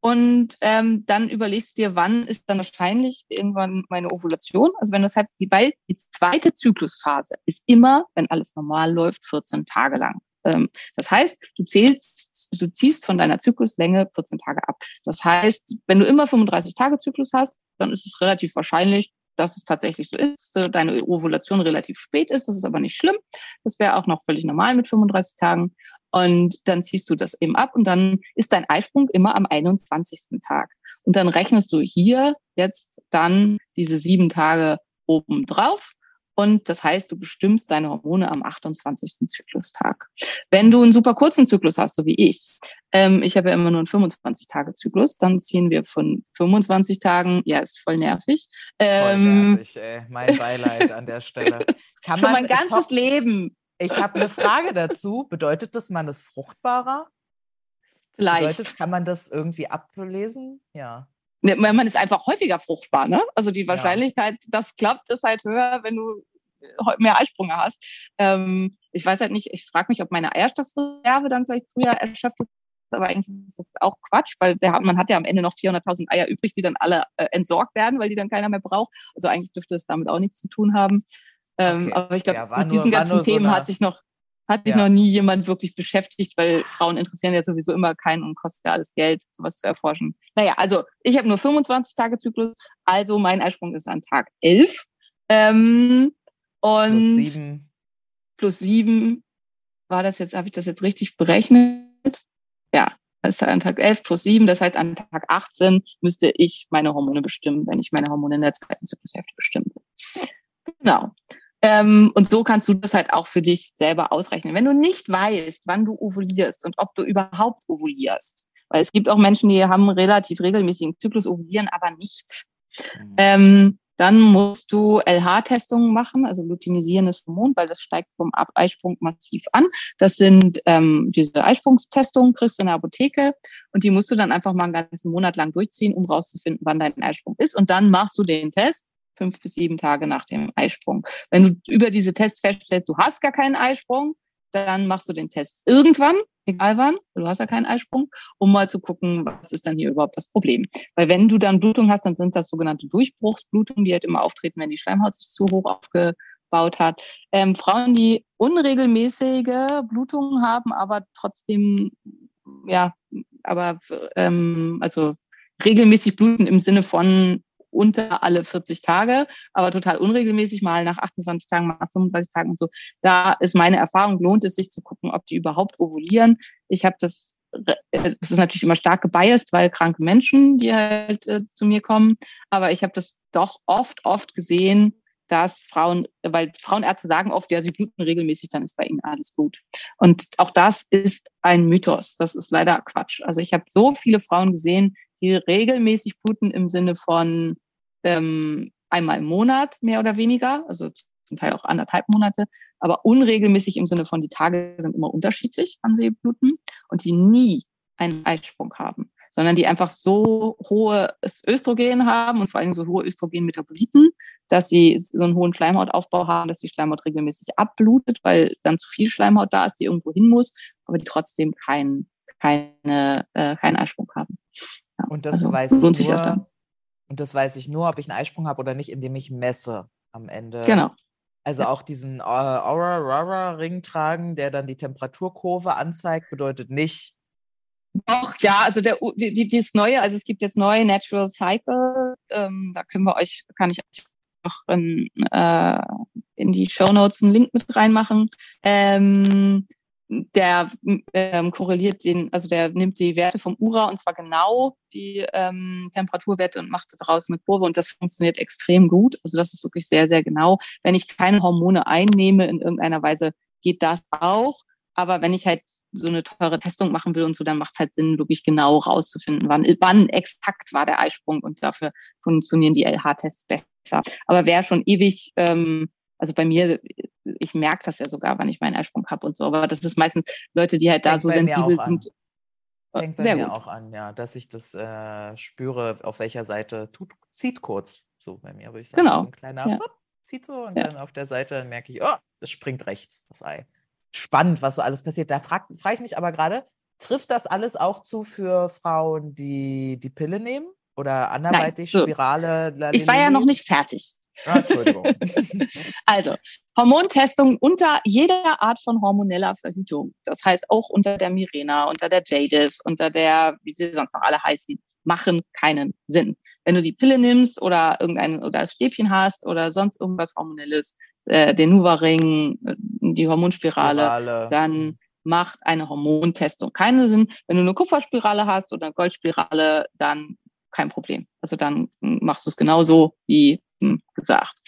Und ähm, dann überlegst du dir, wann ist dann wahrscheinlich irgendwann meine Ovulation. Also wenn das halt, weil die zweite Zyklusphase ist immer, wenn alles normal läuft, 14 Tage lang. Ähm, das heißt, du zählst, du ziehst von deiner Zykluslänge 14 Tage ab. Das heißt, wenn du immer 35 Tage Zyklus hast, dann ist es relativ wahrscheinlich, dass es tatsächlich so ist, äh, deine Ovulation relativ spät ist. Das ist aber nicht schlimm. Das wäre auch noch völlig normal mit 35 Tagen. Und dann ziehst du das eben ab und dann ist dein Eisprung immer am 21. Tag. Und dann rechnest du hier jetzt dann diese sieben Tage oben drauf und das heißt, du bestimmst deine Hormone am 28. Zyklustag. Wenn du einen super kurzen Zyklus hast, so wie ich, ähm, ich habe ja immer nur einen 25-Tage-Zyklus, dann ziehen wir von 25 Tagen, ja, ist voll nervig. Ähm, voll nervig, ey. Mein [LAUGHS] Beileid an der Stelle. Kann Schon man, mein ganzes Leben. Ich habe eine Frage dazu. Bedeutet das, man ist fruchtbarer? Vielleicht. Bedeutet, kann man das irgendwie ablesen? Ja. Ne, man ist einfach häufiger fruchtbar, ne? Also die Wahrscheinlichkeit, ja. dass klappt, ist halt höher, wenn du mehr Eisprünge hast. Ähm, ich weiß halt nicht, ich frage mich, ob meine Eierstoffreserve dann vielleicht früher erschöpft ist, aber eigentlich ist das auch Quatsch, weil der, man hat ja am Ende noch 400.000 Eier übrig, die dann alle äh, entsorgt werden, weil die dann keiner mehr braucht. Also eigentlich dürfte es damit auch nichts zu tun haben. Ähm, okay. Aber ich glaube, ja, mit nur, diesen ganzen Themen so hat sich noch hat sich ja. noch nie jemand wirklich beschäftigt, weil Frauen interessieren ja sowieso immer keinen und kostet ja alles Geld, sowas zu erforschen. Naja, also ich habe nur 25 Tage Zyklus, also mein Eisprung ist an Tag 11. Ähm, und plus sieben. Plus sieben. War das jetzt, habe ich das jetzt richtig berechnet? Ja, das ist an Tag 11 plus sieben. Das heißt, an Tag 18 müsste ich meine Hormone bestimmen, wenn ich meine Hormone in der zweiten Zyklushälfte bestimmen will. Genau. Ähm, und so kannst du das halt auch für dich selber ausrechnen. Wenn du nicht weißt, wann du ovulierst und ob du überhaupt ovulierst, weil es gibt auch Menschen, die haben relativ regelmäßigen Zyklus, ovulieren aber nicht. Mhm. Ähm, dann musst du LH-Testungen machen, also luteinisierendes Hormon, weil das steigt vom Eisprung massiv an. Das sind ähm, diese Eisprungstestungen, kriegst du in der Apotheke und die musst du dann einfach mal einen ganzen Monat lang durchziehen, um rauszufinden, wann dein Eisprung ist. Und dann machst du den Test fünf bis sieben Tage nach dem Eisprung. Wenn du über diese Tests feststellst, du hast gar keinen Eisprung, dann machst du den Test irgendwann, egal wann, du hast ja keinen Eisprung, um mal zu gucken, was ist dann hier überhaupt das Problem. Weil wenn du dann Blutung hast, dann sind das sogenannte Durchbruchsblutungen, die halt immer auftreten, wenn die Schleimhaut sich zu hoch aufgebaut hat. Ähm, Frauen, die unregelmäßige Blutungen haben, aber trotzdem, ja, aber ähm, also regelmäßig bluten im Sinne von unter alle 40 Tage, aber total unregelmäßig, mal nach 28 Tagen, mal nach 35 Tagen und so. Da ist meine Erfahrung, lohnt es sich zu gucken, ob die überhaupt ovulieren. Ich habe das äh, das ist natürlich immer stark gebiased, weil kranke Menschen, die halt äh, zu mir kommen, aber ich habe das doch oft, oft gesehen, dass Frauen, weil Frauenärzte sagen oft, ja, sie bluten regelmäßig, dann ist bei ihnen alles gut. Und auch das ist ein Mythos. Das ist leider Quatsch. Also ich habe so viele Frauen gesehen, die regelmäßig bluten im Sinne von ähm, einmal im Monat mehr oder weniger, also zum Teil auch anderthalb Monate, aber unregelmäßig im Sinne von die Tage sind immer unterschiedlich, wann sie bluten und die nie einen Eisprung haben, sondern die einfach so hohes Östrogen haben und vor allem so hohe Östrogenmetaboliten, dass sie so einen hohen Schleimhautaufbau haben, dass die Schleimhaut regelmäßig abblutet, weil dann zu viel Schleimhaut da ist, die irgendwo hin muss, aber die trotzdem keinen keine, äh, keinen Eisprung haben. Ja, und das also, weiß ich nur, und das weiß ich nur, ob ich einen Eisprung habe oder nicht, indem ich messe am Ende. Genau. Also ja. auch diesen Aura-Rara-Ring tragen, der dann die Temperaturkurve anzeigt, bedeutet nicht. Doch, ja, also der, die, die, dieses neue, also es gibt jetzt neue Natural Cycle, ähm, da können wir euch, kann ich euch noch in, äh, in die Show Notes einen Link mit reinmachen. Ähm, der ähm, korreliert den, also der nimmt die Werte vom URA und zwar genau die ähm, Temperaturwerte und macht daraus eine Kurve und das funktioniert extrem gut. Also das ist wirklich sehr, sehr genau. Wenn ich keine Hormone einnehme in irgendeiner Weise, geht das auch. Aber wenn ich halt so eine teure Testung machen will und so, dann macht es halt Sinn, wirklich genau rauszufinden, wann, wann exakt war der Eisprung und dafür funktionieren die LH-Tests besser. Aber wer schon ewig ähm, also bei mir, ich merke das ja sogar, wann ich meinen Eisprung habe und so, aber das ist meistens Leute, die halt da so sensibel sind. Fängt bei Sehr mir gut. auch an, ja, dass ich das äh, spüre, auf welcher Seite tut, zieht kurz. So bei mir würde ich sagen, genau. so ein kleiner ja. Hopp, zieht so und ja. dann auf der Seite merke ich, oh, das springt rechts, das Ei. Spannend, was so alles passiert. Da frage frag ich mich aber gerade, trifft das alles auch zu für Frauen, die die Pille nehmen? Oder anderweitig Nein, so. Spirale? Lalini? Ich war ja noch nicht fertig. Ah, Entschuldigung. [LAUGHS] also, Hormontestung unter jeder Art von hormoneller Verhütung. Das heißt auch unter der Mirena, unter der Jadis, unter der, wie sie sonst noch alle heißen, machen keinen Sinn. Wenn du die Pille nimmst oder irgendein oder das Stäbchen hast oder sonst irgendwas hormonelles, äh, den Nuva-Ring, äh, die Hormonspirale, Spirale. dann mhm. macht eine Hormontestung keinen Sinn. Wenn du eine Kupferspirale hast oder eine Goldspirale, dann kein Problem. Also dann machst du es genauso wie gesagt.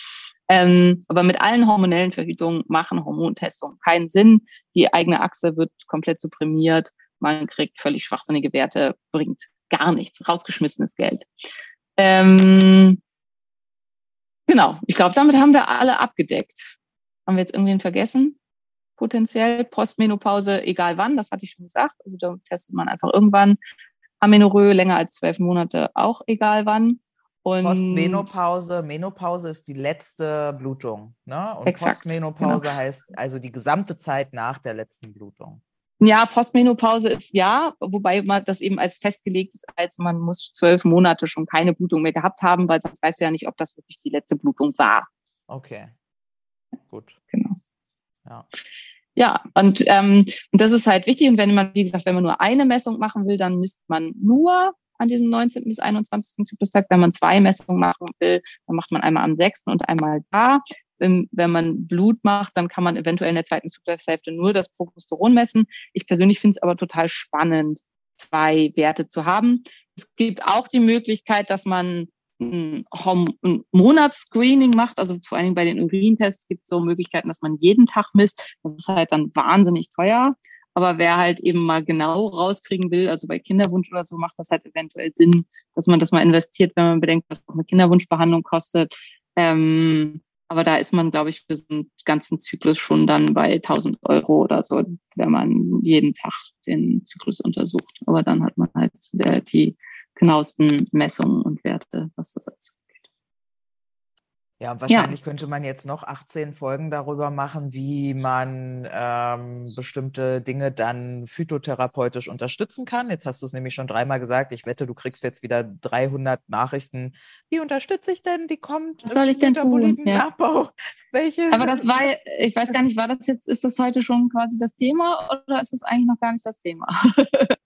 Ähm, aber mit allen hormonellen Verhütungen machen Hormontestungen keinen Sinn. Die eigene Achse wird komplett supprimiert. Man kriegt völlig schwachsinnige Werte, bringt gar nichts, rausgeschmissenes Geld. Ähm, genau, ich glaube, damit haben wir alle abgedeckt. Haben wir jetzt irgendwen vergessen? Potenziell Postmenopause, egal wann, das hatte ich schon gesagt. Also da testet man einfach irgendwann. Amenorrhoe länger als zwölf Monate, auch egal wann. Und Postmenopause, Menopause ist die letzte Blutung. Ne? Und exakt, Postmenopause genau. heißt also die gesamte Zeit nach der letzten Blutung. Ja, Postmenopause ist ja, wobei man das eben als festgelegt ist, als man muss zwölf Monate schon keine Blutung mehr gehabt haben, weil sonst weißt du ja nicht, ob das wirklich die letzte Blutung war. Okay. Gut. Genau. Ja. Ja, und, ähm, und das ist halt wichtig. Und wenn man, wie gesagt, wenn man nur eine Messung machen will, dann misst man nur an diesem 19. bis 21. Zyklustag. Wenn man zwei Messungen machen will, dann macht man einmal am 6. und einmal da. Wenn, wenn man Blut macht, dann kann man eventuell in der zweiten Zyklushälfte nur das Progesteron messen. Ich persönlich finde es aber total spannend, zwei Werte zu haben. Es gibt auch die Möglichkeit, dass man ein Monatsscreening macht, also vor allen Dingen bei den Urintests gibt es so Möglichkeiten, dass man jeden Tag misst. Das ist halt dann wahnsinnig teuer. Aber wer halt eben mal genau rauskriegen will, also bei Kinderwunsch oder so, macht das halt eventuell Sinn, dass man das mal investiert, wenn man bedenkt, was auch eine Kinderwunschbehandlung kostet. Ähm, aber da ist man, glaube ich, für so einen ganzen Zyklus schon dann bei 1000 Euro oder so, wenn man jeden Tag den Zyklus untersucht. Aber dann hat man halt die genauesten Messungen und Werte, was das ist. Ja, wahrscheinlich ja. könnte man jetzt noch 18 Folgen darüber machen, wie man ähm, bestimmte Dinge dann phytotherapeutisch unterstützen kann. Jetzt hast du es nämlich schon dreimal gesagt. Ich wette, du kriegst jetzt wieder 300 Nachrichten. Wie unterstütze ich denn? Die kommt. Was soll ich denn tun? Ja. [LAUGHS] Welche? Aber das war, ich weiß gar [LAUGHS] nicht, war das jetzt, ist das heute schon quasi das Thema oder ist das eigentlich noch gar nicht das Thema? [LAUGHS]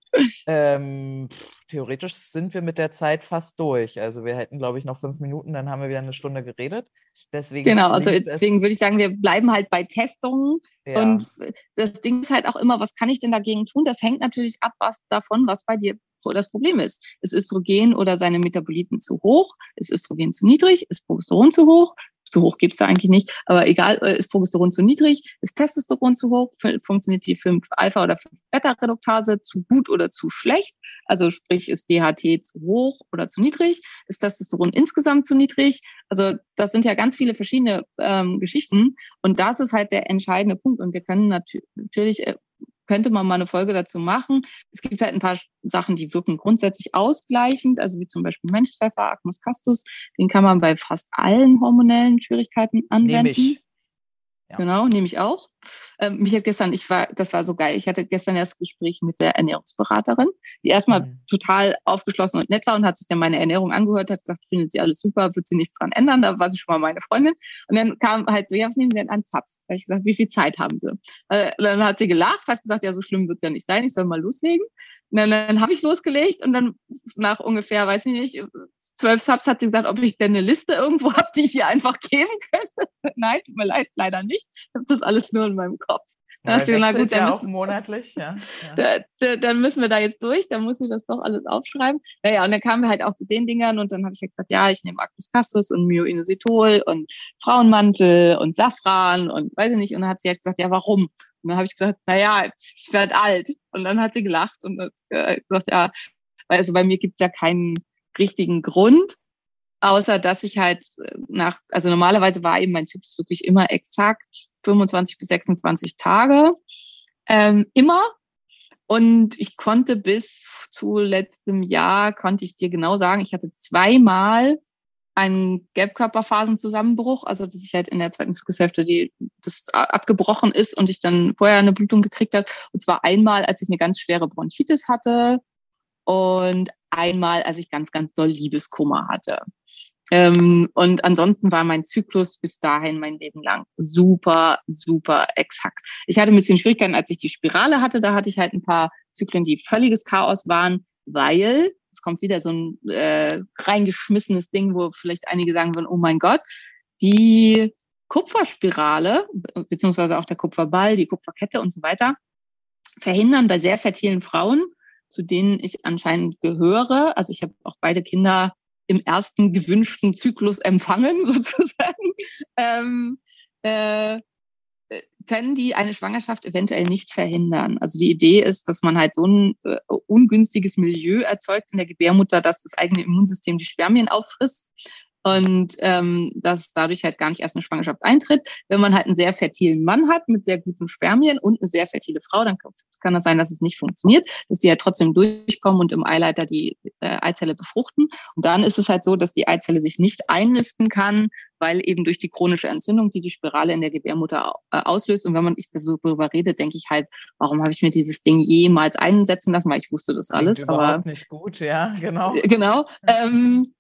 ähm, theoretisch sind wir mit der Zeit fast durch. Also wir hätten, glaube ich, noch fünf Minuten, dann haben wir wieder eine Stunde geredet. Deswegen genau, also deswegen würde ich sagen, wir bleiben halt bei Testungen. Ja. Und das Ding ist halt auch immer, was kann ich denn dagegen tun? Das hängt natürlich ab was davon, was bei dir das Problem ist. Ist Östrogen oder seine Metaboliten zu hoch? Ist Östrogen zu niedrig? Ist Progesteron zu hoch? Zu hoch gibt's da eigentlich nicht, aber egal, äh, ist Progesteron zu niedrig, ist Testosteron zu hoch, funktioniert die 5-Alpha- oder 5-Beta-Reduktase zu gut oder zu schlecht, also sprich ist DHT zu hoch oder zu niedrig, ist Testosteron insgesamt zu niedrig, also das sind ja ganz viele verschiedene ähm, Geschichten. Und das ist halt der entscheidende Punkt. Und wir können nat natürlich äh, könnte man mal eine Folge dazu machen. Es gibt halt ein paar Sachen, die wirken grundsätzlich ausgleichend, also wie zum Beispiel Menschpfeffer, Acmus castus, den kann man bei fast allen hormonellen Schwierigkeiten anwenden. Nehme ich. Ja. Genau, nehme ich auch. Ähm, mich hat gestern, ich war, das war so geil. Ich hatte gestern erst Gespräch mit der Ernährungsberaterin, die erstmal mhm. total aufgeschlossen und nett war und hat sich dann meine Ernährung angehört, hat gesagt, findet sie alles super, wird sie nichts dran ändern. Da war sie schon mal meine Freundin. Und dann kam halt so, ja, was nehmen Sie denn an Zaps? Da habe ich gesagt, wie viel Zeit haben Sie? Äh, dann hat sie gelacht, hat gesagt, ja, so schlimm wird es ja nicht sein, ich soll mal loslegen. Dann, dann habe ich losgelegt und dann nach ungefähr, weiß ich nicht, zwölf Subs hat sie gesagt, ob ich denn eine Liste irgendwo habe, die ich ihr einfach geben könnte. [LAUGHS] Nein, tut mir leid, leider nicht. Ich habe das alles nur in meinem Kopf. Dann hast du gesagt, gut, dann ja müssen, monatlich, ja. ja. Da, da, dann müssen wir da jetzt durch, dann muss ich das doch alles aufschreiben. Naja, und dann kamen wir halt auch zu den Dingern und dann habe ich halt gesagt, ja, ich nehme Actus castus und Myoinositol und Frauenmantel und Safran und weiß ich nicht. Und dann hat sie halt gesagt, ja, warum? Und dann habe ich gesagt, naja, ich werde alt. Und dann hat sie gelacht und hat äh, gesagt, ja, also bei mir gibt's ja keinen richtigen Grund, außer dass ich halt äh, nach, also normalerweise war eben mein Zyklus wirklich immer exakt 25 bis 26 Tage, ähm, immer. Und ich konnte bis zu letztem Jahr, konnte ich dir genau sagen, ich hatte zweimal einen Gelbkörperphasenzusammenbruch, also dass ich halt in der zweiten Zyklushälfte die, das abgebrochen ist und ich dann vorher eine Blutung gekriegt habe. Und zwar einmal, als ich eine ganz schwere Bronchitis hatte und einmal, als ich ganz, ganz doll Liebeskummer hatte. Ähm, und ansonsten war mein Zyklus bis dahin mein Leben lang super, super exakt. Ich hatte ein bisschen Schwierigkeiten, als ich die Spirale hatte. Da hatte ich halt ein paar Zyklen, die völliges Chaos waren, weil es kommt wieder so ein äh, reingeschmissenes Ding, wo vielleicht einige sagen würden, oh mein Gott, die Kupferspirale, beziehungsweise auch der Kupferball, die Kupferkette und so weiter, verhindern bei sehr fertilen Frauen zu denen ich anscheinend gehöre. Also ich habe auch beide Kinder im ersten gewünschten Zyklus empfangen, [LAUGHS] sozusagen. Ähm, äh, können die eine Schwangerschaft eventuell nicht verhindern. Also die Idee ist, dass man halt so ein äh, ungünstiges Milieu erzeugt in der Gebärmutter, dass das eigene Immunsystem die Spermien auffrisst und ähm, dass dadurch halt gar nicht erst eine Schwangerschaft eintritt. Wenn man halt einen sehr fertilen Mann hat mit sehr guten Spermien und eine sehr fertile Frau, dann kann das sein, dass es nicht funktioniert, dass die halt trotzdem durchkommen und im Eileiter die äh, Eizelle befruchten. Und dann ist es halt so, dass die Eizelle sich nicht einnisten kann, weil eben durch die chronische Entzündung, die die Spirale in der Gebärmutter äh, auslöst. Und wenn man ich das so darüber rede, denke ich halt, warum habe ich mir dieses Ding jemals einsetzen lassen, weil ich wusste das alles. Klingt aber nicht gut, ja, genau. Genau. Ähm,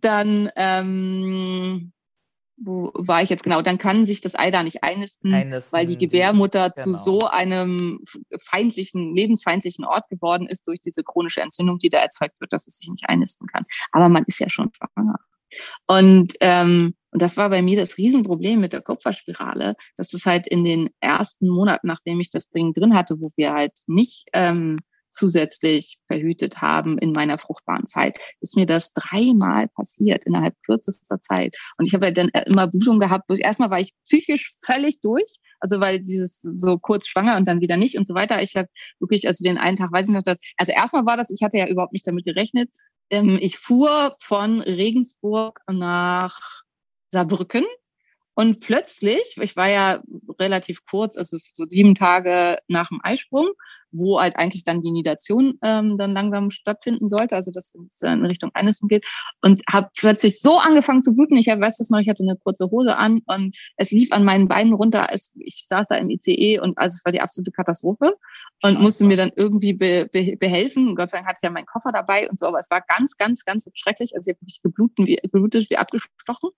dann ähm, wo war ich jetzt genau? Dann kann sich das Ei da nicht einnisten, einnisten weil die Gebärmutter genau. zu so einem feindlichen, lebensfeindlichen Ort geworden ist durch diese chronische Entzündung, die da erzeugt wird, dass es sich nicht einnisten kann. Aber man ist ja schon schwanger. Und, ähm, und das war bei mir das Riesenproblem mit der Kupferspirale, dass es halt in den ersten Monaten, nachdem ich das Ding drin hatte, wo wir halt nicht ähm, zusätzlich verhütet haben in meiner fruchtbaren Zeit, ist mir das dreimal passiert innerhalb kürzester Zeit. Und ich habe halt dann immer Blutung gehabt, wo ich erstmal war ich psychisch völlig durch, also weil dieses so kurz schwanger und dann wieder nicht und so weiter. Ich habe wirklich, also den einen Tag weiß ich noch, dass, also erstmal war das, ich hatte ja überhaupt nicht damit gerechnet. Ähm, ich fuhr von Regensburg nach Saarbrücken und plötzlich, ich war ja relativ kurz, also so sieben Tage nach dem Eisprung, wo halt eigentlich dann die Nidation ähm, dann langsam stattfinden sollte, also dass es in Richtung Einnisten geht und habe plötzlich so angefangen zu bluten. Ich weiß das noch, ich hatte eine kurze Hose an und es lief an meinen Beinen runter. Es, ich saß da im ICE und also es war die absolute Katastrophe und musste mir dann irgendwie be, be, behelfen. Gott sei Dank hatte ich ja meinen Koffer dabei und so, aber es war ganz, ganz, ganz schrecklich. Also ich habe mich geblutet wie, geblutet wie abgestochen.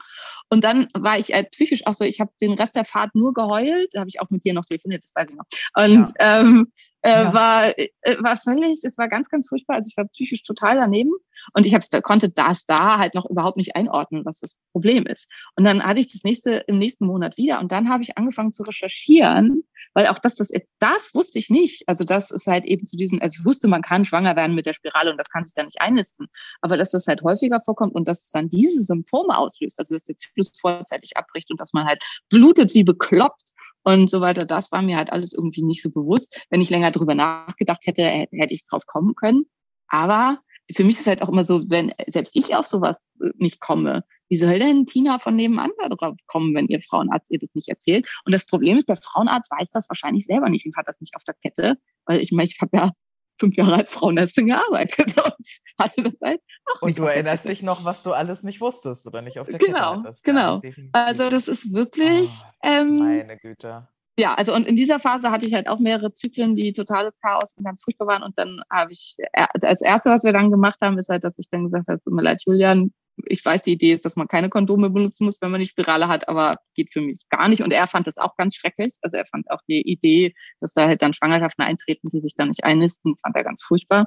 Und dann war ich halt psychisch auch so, ich habe den Rest der Fahrt nur geheult. Da habe ich auch mit dir noch telefoniert, das weiß ich noch. Und ja. ähm, Äh, ja. war, äh, war völlig, es war ganz, ganz furchtbar. Also ich war psychisch total daneben und ich hab's, konnte das da halt noch überhaupt nicht einordnen, was das Problem ist. Und dann hatte ich das nächste im nächsten Monat wieder und dann habe ich angefangen zu recherchieren, weil auch das, das, das wusste ich nicht. Also das ist halt eben zu diesen, also ich wusste, man kann schwanger werden mit der Spirale und das kann sich dann nicht einnisten. Aber dass das halt häufiger vorkommt und dass es dann diese Symptome auslöst, also dass der Zyklus vorzeitig abbricht und dass man halt blutet wie bekloppt und so weiter. Das war mir halt alles irgendwie nicht so bewusst. Wenn ich länger drüber nachgedacht hätte, hätte ich drauf kommen können. Aber für mich ist es halt auch immer so, wenn selbst ich auf sowas äh, nicht komme, wie soll denn Tina von nebenan da drauf kommen, wenn ihr Frauenarzt ihr das nicht erzählt? Und das Problem ist, der Frauenarzt weiß das wahrscheinlich selber nicht und hat das nicht auf der Kette, weil ich meine, ich habe ja fünf Jahre als Frauenärztin gearbeitet [LAUGHS] und hatte das halt Und du erinnerst dich noch, was du alles nicht wusstest oder nicht auf der genau, Kette hattest. Genau, genau. Also das ist wirklich... Oh, ähm, meine Güte. Ja, also und in dieser Phase hatte ich halt auch mehrere Zyklen, die totales Chaos und ganz furchtbar waren. Und dann habe ich, das Erste, was wir dann gemacht haben, ist halt, dass ich dann gesagt habe, tut mir leid, Julian, ich weiß, die Idee ist, dass man keine Kondome benutzen muss, wenn man die Spirale hat, aber geht für mich gar nicht. Und er fand das auch ganz schrecklich. Also er fand auch die Idee, dass da halt dann Schwangerschaften eintreten, die sich dann nicht einnisten, fand er ganz furchtbar.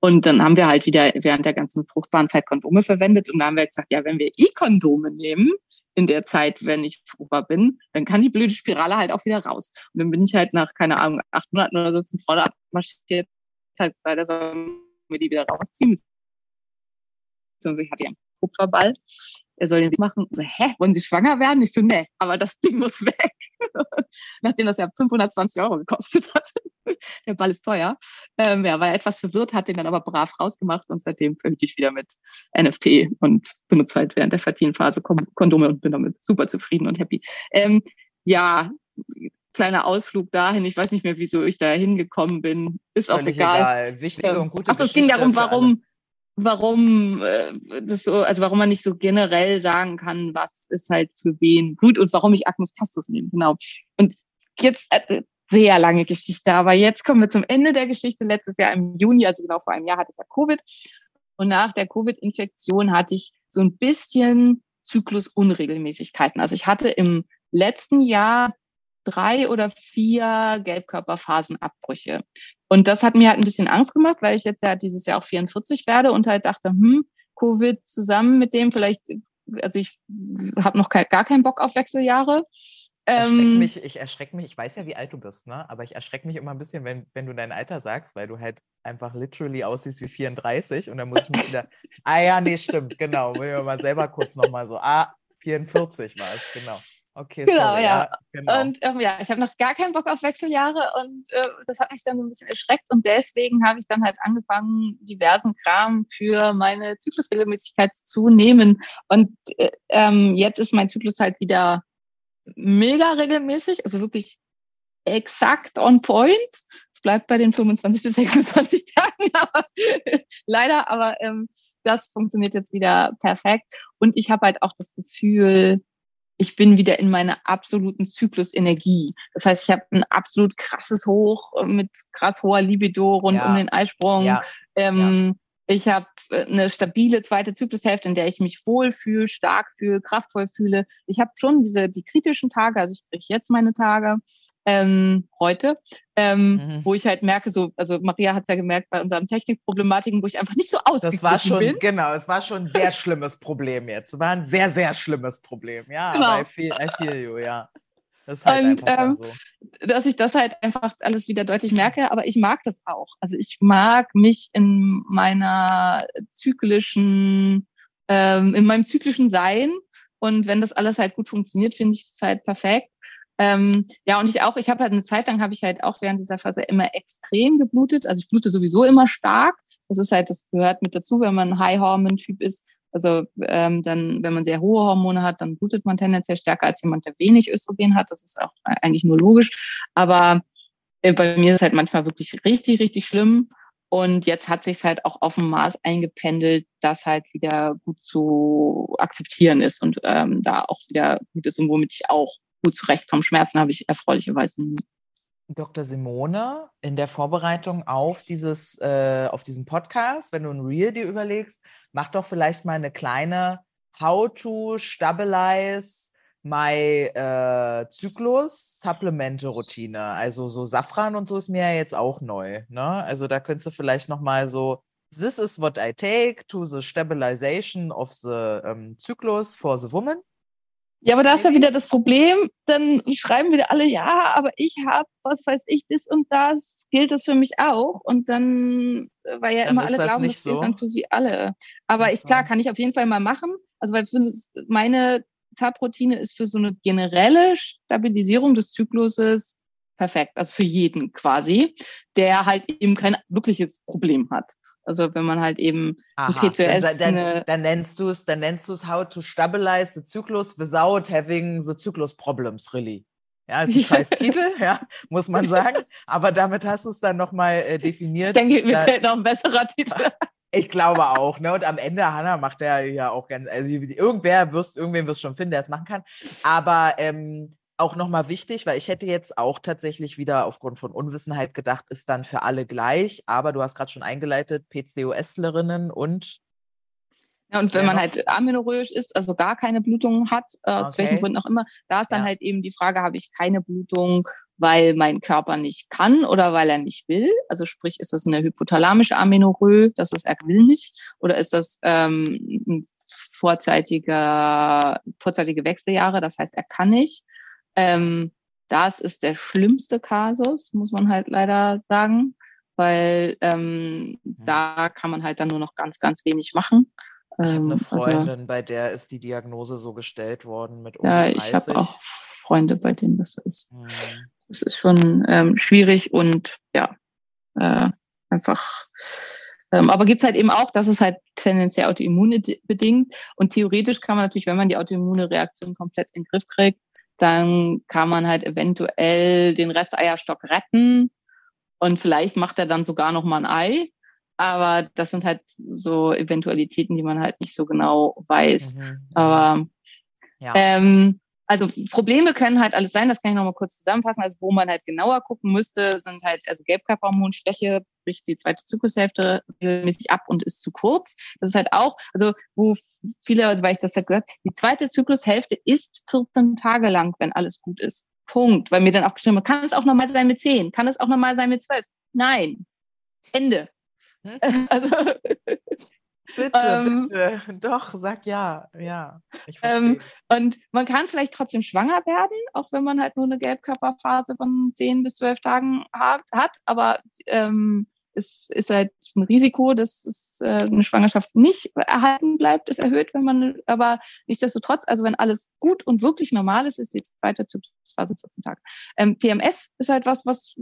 Und dann haben wir halt wieder während der ganzen fruchtbaren Zeit Kondome verwendet. Und da haben wir gesagt, ja, wenn wir E-Kondome nehmen, in der Zeit, wenn ich fruchtbar bin, dann kann die blöde Spirale halt auch wieder raus. Und dann bin ich halt nach, keine Ahnung, acht Monaten oder so zum Frauenarzt marschiert, halt gesagt, er soll mir die wieder rausziehen. Ich hatte ja Kupferball. Er soll den machen. So, hä, wollen Sie schwanger werden? Ich so, nee, aber das Ding muss weg. [LAUGHS] Nachdem das ja 520 Euro gekostet hat. [LAUGHS] Der Ball ist teuer. Ähm, ja, war etwas verwirrt, hat den dann aber brav rausgemacht und seitdem verhüte ich wieder mit NFP und benutze halt während der Fertilenphase Kondome und bin damit super zufrieden und happy. Ähm, ja, kleiner Ausflug dahin. Ich weiß nicht mehr, wieso ich da hingekommen bin. Ist auch Völlig egal. egal. Wichtige und gute Achso, es ging darum, warum, warum äh, das so, also warum man nicht so generell sagen kann, was ist halt für wen gut und warum ich Agnus Castus nehme, genau. Und jetzt äh, sehr lange Geschichte, aber jetzt kommen wir zum Ende der Geschichte. Letztes Jahr im Juni, also genau vor einem Jahr, hatte ich ja Covid und nach der Covid-Infektion hatte ich so ein bisschen Zyklusunregelmäßigkeiten. Also ich hatte im letzten Jahr drei oder vier Gelbkörperphasenabbrüche. Und das hat mir halt ein bisschen Angst gemacht, weil ich jetzt ja dieses Jahr auch 44 werde und halt dachte, hm, Covid zusammen mit dem vielleicht, also ich habe noch kein, gar keinen Bock auf Wechseljahre. Erschreck ähm, mich, ich erschrecke mich, ich weiß ja, wie alt du bist, ne? aber ich erschrecke mich immer ein bisschen, wenn, wenn du dein Alter sagst, weil du halt einfach literally aussiehst wie 34 und dann muss ich mich wieder, [LAUGHS] ah ja, nee, stimmt, genau, will ich mal selber kurz nochmal so, ah, 44 war es, genau. Okay, genau, sorry, ja. ja. Genau. Und ähm, ja, ich habe noch gar keinen Bock auf Wechseljahre und äh, das hat mich dann so ein bisschen erschreckt und deswegen habe ich dann halt angefangen, diversen Kram für meine Zyklusregelmäßigkeit zu nehmen. Und äh, ähm, jetzt ist mein Zyklus halt wieder mega regelmäßig, also wirklich exakt on point. Es bleibt bei den 25 bis 26 [LAUGHS] Tagen, aber, leider, aber ähm, das funktioniert jetzt wieder perfekt. Und ich habe halt auch das Gefühl, ich bin wieder in meiner absoluten Zyklusenergie. Das heißt, ich habe ein absolut krasses Hoch mit krass hoher Libido rund ja. um den Eisprung. Ja. Ähm, ja. Ich habe äh, eine stabile zweite Zyklushälfte, in der ich mich wohlfühle, stark fühle, kraftvoll fühle. Ich habe schon diese die kritischen Tage, also ich kriege jetzt meine Tage ähm, heute, ähm, mhm. wo ich halt merke, so, also Maria hat es ja gemerkt bei unseren Technikproblematiken, wo ich einfach nicht so ausgeglichen Das war schon, bin. genau, es war schon ein sehr schlimmes Problem jetzt. Es war ein sehr, sehr schlimmes Problem, ja. Genau. I feel, I feel you, ja. Das halt und ähm, so. dass ich das halt einfach alles wieder deutlich merke, aber ich mag das auch. Also ich mag mich in meiner zyklischen, ähm, in meinem zyklischen Sein und wenn das alles halt gut funktioniert, finde ich es halt perfekt. Ähm, ja, und ich auch, ich habe halt eine Zeit lang, habe ich halt auch während dieser Phase immer extrem geblutet. Also ich blute sowieso immer stark. Das ist halt, das gehört mit dazu, wenn man ein High-Hormon-Typ ist. Also ähm, dann, wenn man sehr hohe Hormone hat, dann blutet man tendenziell stärker als jemand, der wenig Östrogen hat. Das ist auch eigentlich nur logisch. Aber äh, bei mir ist es halt manchmal wirklich richtig, richtig schlimm. Und jetzt hat sich halt auch auf dem Maß eingependelt, das halt wieder gut zu akzeptieren ist und ähm, da auch wieder gut ist und womit ich auch gut zurechtkomme. Schmerzen habe ich erfreulicherweise nie. Dr. Simone, in der Vorbereitung auf, dieses, äh, auf diesen Podcast, wenn du ein Reel dir überlegst, mach doch vielleicht mal eine kleine How to Stabilize My äh, Zyklus Supplemente Routine. Also so Safran und so ist mir ja jetzt auch neu. Ne? Also da könntest du vielleicht noch mal so This is what I take to the stabilization of the um, Zyklus for the woman. Ja, aber da ist ja wieder das Problem, dann schreiben wieder alle, ja, aber ich habe, was weiß ich, das und das, gilt das für mich auch? Und dann, äh, weil ja Dann immer alle das glauben, nicht das gilt so. dann für sie alle. Aber Ach ich, klar, so. kann ich auf jeden Fall mal machen. Also weil für meine Zaproutine ist für so eine generelle Stabilisierung des Zykluses perfekt. Also für jeden quasi, der halt eben kein wirkliches Problem hat. Also wenn man halt eben Aha, PCOS dann, dann, dann nennst du es, dann nennst du es How to Stabilize the Zyklus without having the Zyklus Problems, really. Ja, ist ein scheiß Titel, [LAUGHS] ja, muss man sagen. Aber damit hast du es dann nochmal äh, ich definiert. denke, mir fällt noch ein besserer Titel. [LAUGHS] Ich glaube auch, ne? Und am Ende, Hanna macht er ja auch ganz, also irgendwer wirst, irgendwen wirst du schon finden, der es machen kann. Aber ähm, auch nochmal wichtig, weil ich hätte jetzt auch tatsächlich wieder aufgrund von Unwissenheit gedacht, ist dann für alle gleich. Aber du hast gerade schon eingeleitet, PCOSlerinnen und Ja, und wenn Ja, man halt amenorrhoisch ist, also gar keine Blutungen hat, äh, aus welchen Okay. Gründen auch immer, da ist dann Ja. halt eben die Frage, habe ich keine Blutung, weil mein Körper nicht kann oder weil er nicht will? Also sprich, ist das eine hypothalamische Amenorrhoe, das ist, er will nicht, oder ist das ähm, ein vorzeitiger, vorzeitige Wechseljahre, das heißt, er kann nicht. Ähm, das ist der schlimmste Kasus, muss man halt leider sagen, weil ähm, da kann man halt dann nur noch ganz, ganz wenig machen. ich habe eine Ähm, also, Freundin, bei der ist die Diagnose so gestellt worden mit ja, ich 30. habe auch Freunde, bei denen das ist. Hm. Das ist schon ähm, schwierig und ja, äh, einfach. Ähm, aber gibt's halt eben auch, das ist halt tendenziell autoimmunbedingt. Und theoretisch kann man natürlich, wenn man die autoimmune Reaktion komplett in den Griff kriegt, dann kann man halt eventuell den Rest Eierstock retten. Und vielleicht macht er dann sogar noch mal ein Ei. Aber das sind halt so Eventualitäten, die man halt nicht so genau weiß. Mhm. Aber ja. ähm, also Probleme können halt alles sein, das kann ich nochmal kurz zusammenfassen. Also wo man halt genauer gucken müsste, sind halt also Gelbkörperhormonschwäche, bricht die zweite Zyklushälfte regelmäßig ab und ist zu kurz. Das ist halt auch, also wo viele, also weil ich das halt gesagt, die zweite Zyklushälfte ist 14 Tage lang, wenn alles gut ist. Punkt. Weil mir dann auch geschrieben wird, kann es auch normal sein mit 10? Kann es auch normal sein mit 12? Nein. Ende. Hm? [LAUGHS] Also, Bitte, ähm, bitte. [LAUGHS] Doch, sag ja. Ja. Ähm. Und man kann vielleicht trotzdem schwanger werden, auch wenn man halt nur eine Gelbkörperphase von 10 bis 12 Tagen hat, hat. aber ähm, es ist halt ein Risiko, dass es, äh, eine Schwangerschaft nicht erhalten bleibt, ist erhöht, wenn man, aber nichtsdestotrotz, also wenn alles gut und wirklich normal ist, ist die zweite Zyklusphase 14 Tage. Ähm, PMS ist halt was, was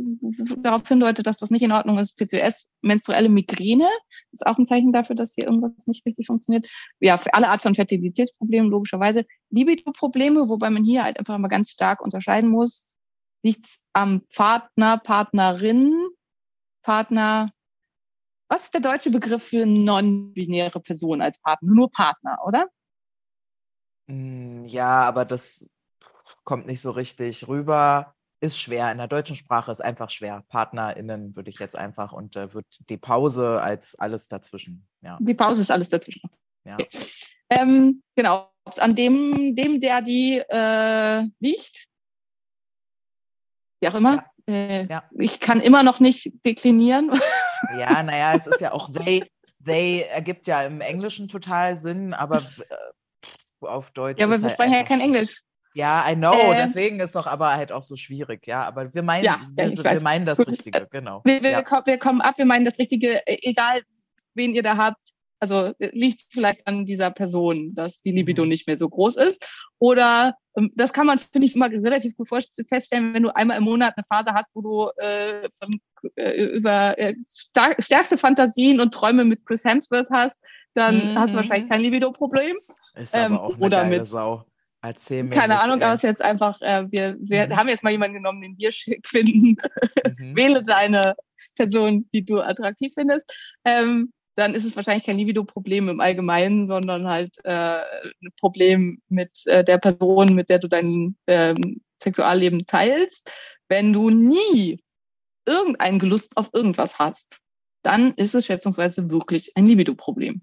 darauf hindeutet, dass was nicht in Ordnung ist. PCOS, menstruelle Migräne, ist auch ein Zeichen dafür, dass hier irgendwas nicht richtig funktioniert. Ja, für alle Art von Fertilitätsproblemen logischerweise. Libido-Probleme, wobei man hier halt einfach mal ganz stark unterscheiden muss, liegt am Partner, Partnerin, Partner. Was ist der deutsche Begriff für non-binäre Person als Partner? Nur Partner, oder? Mm, Ja, aber das kommt nicht so richtig rüber. Ist schwer. In der deutschen Sprache ist einfach schwer. PartnerInnen würde ich jetzt einfach und äh, wird die Pause als alles dazwischen. Ja. Die Pause ist alles dazwischen. ja. Ähm, genau, an dem, dem, der die äh, liegt, wie auch immer. Äh, Ja. Ich kann immer noch nicht deklinieren. Ja, naja, es ist ja auch they, they ergibt ja im Englischen total Sinn, aber äh, auf Deutsch. ja, aber wir halt sprechen ja kein. Englisch. Ja, I know, Äh, deswegen ist doch aber halt auch so schwierig, ja. Aber wir meinen, Ja, ja, wir, wir meinen das Gut. Richtige, genau. Wir, wir, ja. ko- wir kommen ab, wir meinen das Richtige, äh, egal wen ihr da habt. Also liegt es vielleicht an dieser Person, dass die Libido Mhm. nicht mehr so groß ist. Oder ähm, das kann man, finde ich, immer relativ gut feststellen, wenn du einmal im Monat eine Phase hast, wo du äh, von, äh, über äh, stark, stärkste Fantasien und Träume mit Chris Hemsworth hast, dann Mhm. hast du wahrscheinlich kein Libido-Problem. Ist ähm, aber auch eine oder mit- Sau. Erzähl mir Keine nicht, Ahnung, aber es ist jetzt einfach, äh, wir, wir Mhm. haben jetzt mal jemanden genommen, den wir schick finden. Mhm. [LAUGHS] wähle deine Person, die du attraktiv findest, ähm, dann ist es wahrscheinlich kein Libido-Problem im Allgemeinen, sondern halt äh, ein Problem mit äh, der Person, mit der du dein ähm, Sexualleben teilst. Wenn du nie irgendeinen Gelust auf irgendwas hast, dann ist es schätzungsweise wirklich ein Libido-Problem.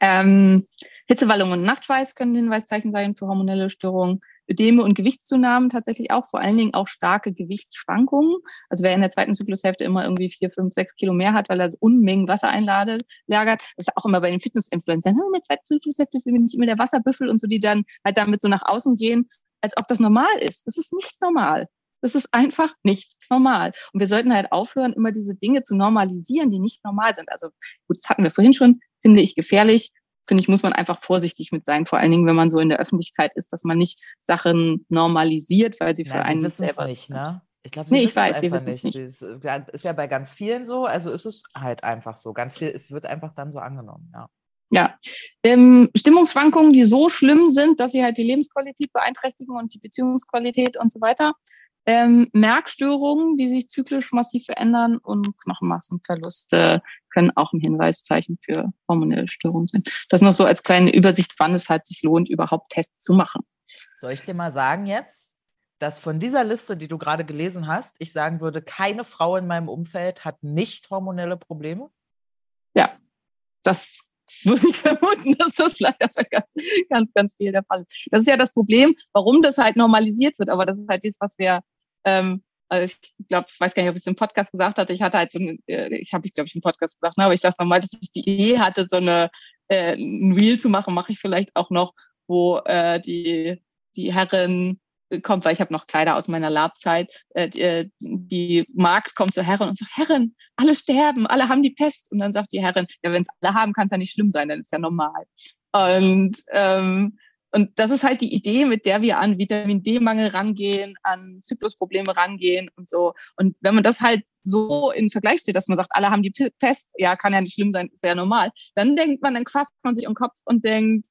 Ähm, Hitzewallungen und Nachtschweiß können Hinweiszeichen sein für hormonelle Störungen. Ödeme und Gewichtszunahmen tatsächlich auch, vor allen Dingen auch starke Gewichtsschwankungen. Also wer in der zweiten Zyklushälfte immer irgendwie vier, fünf, sechs Kilo mehr hat, weil er so Unmengen Wasser einladet, lagert, das ist auch immer bei den Fitness-Influencern, hm, mit zweiten Zyklushälfte bin ich immer der Wasserbüffel und so, die dann halt damit so nach außen gehen, als ob das normal ist. Das ist nicht normal. Das ist einfach nicht normal. Und wir sollten halt aufhören, immer diese Dinge zu normalisieren, die nicht normal sind. Also gut, das hatten wir vorhin schon, finde ich gefährlich. Finde ich, muss man einfach vorsichtig mit sein, vor allen Dingen, wenn man so in der Öffentlichkeit ist, dass man nicht Sachen normalisiert, weil sie für Na, einen selber nicht, sind. ne? Ich glaube, Nee, sie ich wissen es weiß, sie einfach nicht. nicht. Ist ja- ist ja bei ganz vielen so, also ist es halt einfach so. Ganz viel, es wird einfach dann so angenommen, ja. Ja. Ähm, Stimmungsschwankungen, die so schlimm sind, dass sie halt die Lebensqualität beeinträchtigen und die Beziehungsqualität und so weiter. Ähm, Merkstörungen, die sich zyklisch massiv verändern und Knochenmassenverluste können auch ein Hinweiszeichen für hormonelle Störungen sein. Das noch so als kleine Übersicht, wann es halt sich lohnt, überhaupt Tests zu machen. Soll ich dir mal sagen jetzt, dass von dieser Liste, die du gerade gelesen hast, ich sagen würde, keine Frau in meinem Umfeld hat nicht hormonelle Probleme? Ja, das [LAUGHS] würde ich vermuten, dass das leider [LAUGHS] ganz, ganz, ganz viel der Fall ist. Das ist ja das Problem, warum das halt normalisiert wird. Aber das ist halt das, was wir, ähm, also ich glaube, ich weiß gar nicht, ob ich es im Podcast gesagt hatte. Ich hatte halt so, ein, äh, ich habe ich glaube ich im Podcast gesagt, ne, aber ich sage nochmal, dass ich die Idee hatte, so eine äh, ein Reel zu machen, mache ich vielleicht auch noch, wo äh, die die Herren kommt, weil ich habe noch Kleider aus meiner Labzeit. Äh, die, äh, die Magd kommt zur Herren und sagt, Herren, alle sterben, alle haben die Pest. Und dann sagt die Herrin, ja, wenn es alle haben, kann es ja nicht schlimm sein, dann ist ja normal. Und ähm, und das ist halt die Idee, mit der wir an Vitamin D-Mangel rangehen, an Zyklusprobleme rangehen und so. Und wenn man das halt so in Vergleich steht, dass man sagt, alle haben die Pest, ja, kann ja nicht schlimm sein, ist ja normal, dann denkt man, dann quasst man sich um den Kopf und denkt,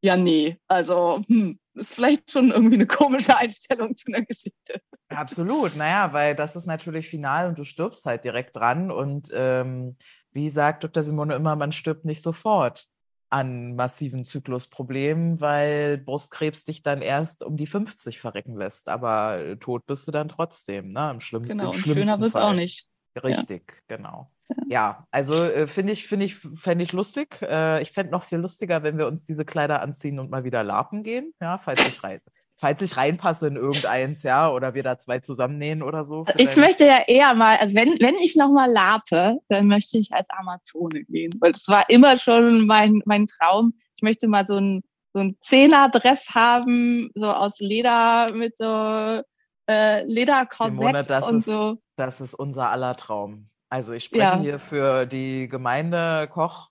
ja, nee, also, hm, ist vielleicht schon irgendwie eine komische Einstellung zu einer Geschichte. Absolut, naja, weil das ist natürlich final und du stirbst halt direkt dran. Und ähm, wie sagt Dr. Simone immer, man stirbt nicht sofort an massiven Zyklusproblemen, weil Brustkrebs dich dann erst um die 50 verrecken lässt. Aber äh, tot bist du dann trotzdem, ne? Im schlimmsten, Genau, im schlimmsten schöner wird's Fall. auch nicht. Richtig, genau. Ja, also äh, finde ich, finde ich, fände ich lustig. Äh, ich fände noch viel lustiger, wenn wir uns diese Kleider anziehen und mal wieder lapen gehen, ja, falls ich rein, falls ich reinpasse in irgendeins, ja, oder wir da zwei zusammennähen oder so. für Ich möchte ja eher mal, also wenn, wenn ich nochmal lape, dann möchte ich als Amazone gehen, weil das war immer schon mein, mein Traum. Ich möchte mal so ein, so ein Zehner-Dress haben, so aus Leder mit so äh, Lederkorsett Simone, das und ist, so. das ist unser aller Traum. Also ich spreche Ja. hier für die Gemeinde Koch,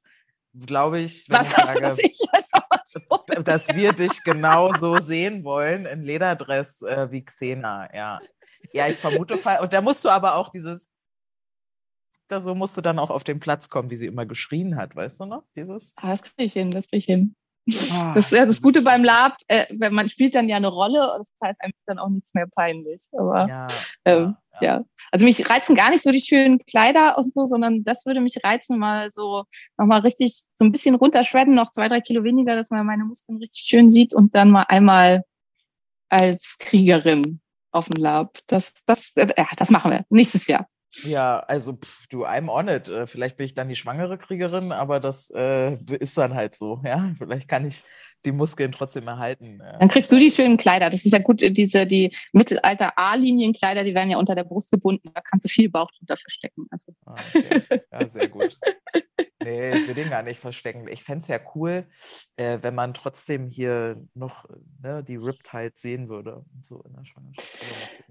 glaube ich, wenn Was ich sage, [LAUGHS] ich? [LAUGHS] dass wir dich genau so sehen wollen, in Lederdress äh, wie Xena, ja. Ja, ich vermute, und da musst du aber auch dieses, da so musst du dann auch auf den Platz kommen, wie sie immer geschrien hat, weißt du noch? Dieses. Ah, das kriege ich hin, das kriege ich hin. Ah, Das ist ja das Gute beim Lab, äh, wenn man spielt dann ja eine Rolle, das heißt, einem ist dann auch nichts mehr peinlich. Aber Ja, Ähm, ja. Also mich reizen gar nicht so die schönen Kleider und so, sondern das würde mich reizen, mal so nochmal richtig so ein bisschen runterschredden, noch zwei, drei Kilo weniger, dass man meine Muskeln richtig schön sieht und dann mal einmal als Kriegerin auf dem Lab. Das, das, äh, ja, das machen wir nächstes Jahr. Ja, also pff, du, I'm on it. Äh, Vielleicht bin ich dann die schwangere Kriegerin, aber das äh, ist dann halt so. [LAUGHS] Ja, vielleicht kann ich die Muskeln trotzdem erhalten. Dann kriegst du die schönen Kleider. Das ist ja gut, äh, diese, die Mittelalter A-Linien-Kleider, die werden ja unter der Brust gebunden. Da kannst du viel Bauch drunter verstecken. Also, Ah, okay. Ja, sehr gut. Nee, ich will den gar nicht verstecken. Ich fände es ja cool, äh, wenn man trotzdem hier noch ne, die Ripped halt sehen würde. So in der Schwangerschaft.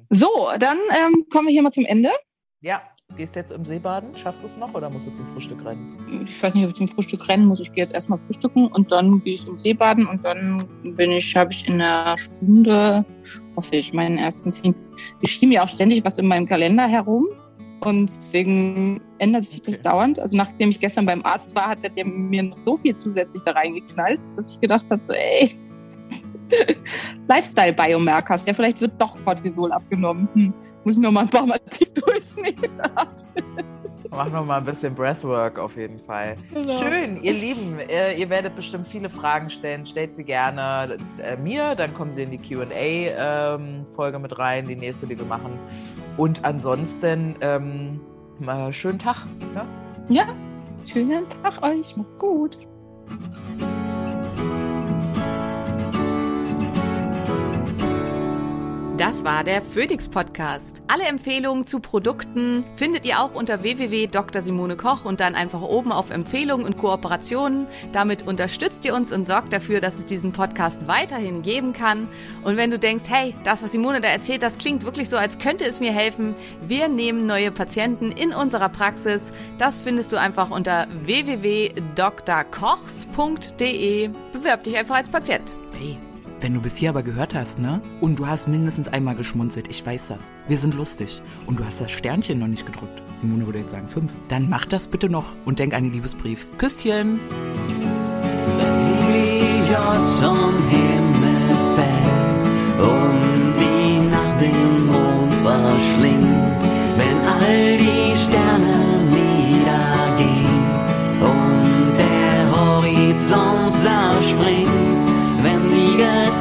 So, dann ähm, kommen wir hier mal zum Ende. Ja, gehst jetzt im Seebaden? Schaffst du es noch oder musst du zum Frühstück rennen? ich weiß nicht, ob ich zum Frühstück rennen muss. Ich gehe jetzt erstmal frühstücken und dann gehe ich im Seebaden und dann bin ich, habe ich in einer Stunde, hoffe ich, meinen ersten Termin. Ich schiebe mir auch ständig was in meinem Kalender herum und deswegen ändert sich das Okay. dauernd. Also nachdem ich gestern beim Arzt war, hat der mir noch so viel zusätzlich da reingeknallt, dass ich gedacht habe, so ey, [LAUGHS] Lifestyle-Biomarkers, ja vielleicht wird doch Cortisol abgenommen. Hm. Muss ich noch mal ein paar Mal tief durchnehmen. Mach noch mal ein bisschen Breathwork auf jeden Fall. Genau. Schön, ihr Lieben. Äh, ihr werdet bestimmt viele Fragen stellen. Stellt sie gerne äh, mir, dann kommen sie in die QA-Folge mit rein, die nächste, die wir machen. Und ansonsten, ähm, schönen Tag. Ja? Ja, schönen Tag euch. Macht's gut. Das war der Phoenix Podcast. Alle Empfehlungen zu Produkten findet ihr auch unter www.drsimone.koch und dann einfach oben auf Empfehlungen und Kooperationen. Damit unterstützt ihr uns und sorgt dafür, dass es diesen Podcast weiterhin geben kann. Und wenn du denkst, hey, das, was Simone da erzählt, das klingt wirklich so, als könnte es mir helfen. Wir nehmen neue Patienten in unserer Praxis. Das findest du einfach unter www.drkochs.de. Bewerb dich einfach als Patient. Hey, wenn du bis hier aber gehört hast, ne? Und du hast mindestens einmal geschmunzelt, ich weiß das. Wir sind lustig. Und du hast das Sternchen noch nicht gedrückt. Simone würde jetzt sagen fünf. Dann mach das bitte noch und denk an den Liebesbrief. Küsschen! Helios vom Himmel fällt und die Nacht den Mond verschlingt, wenn all die Sterne niedergehen und der Horizont die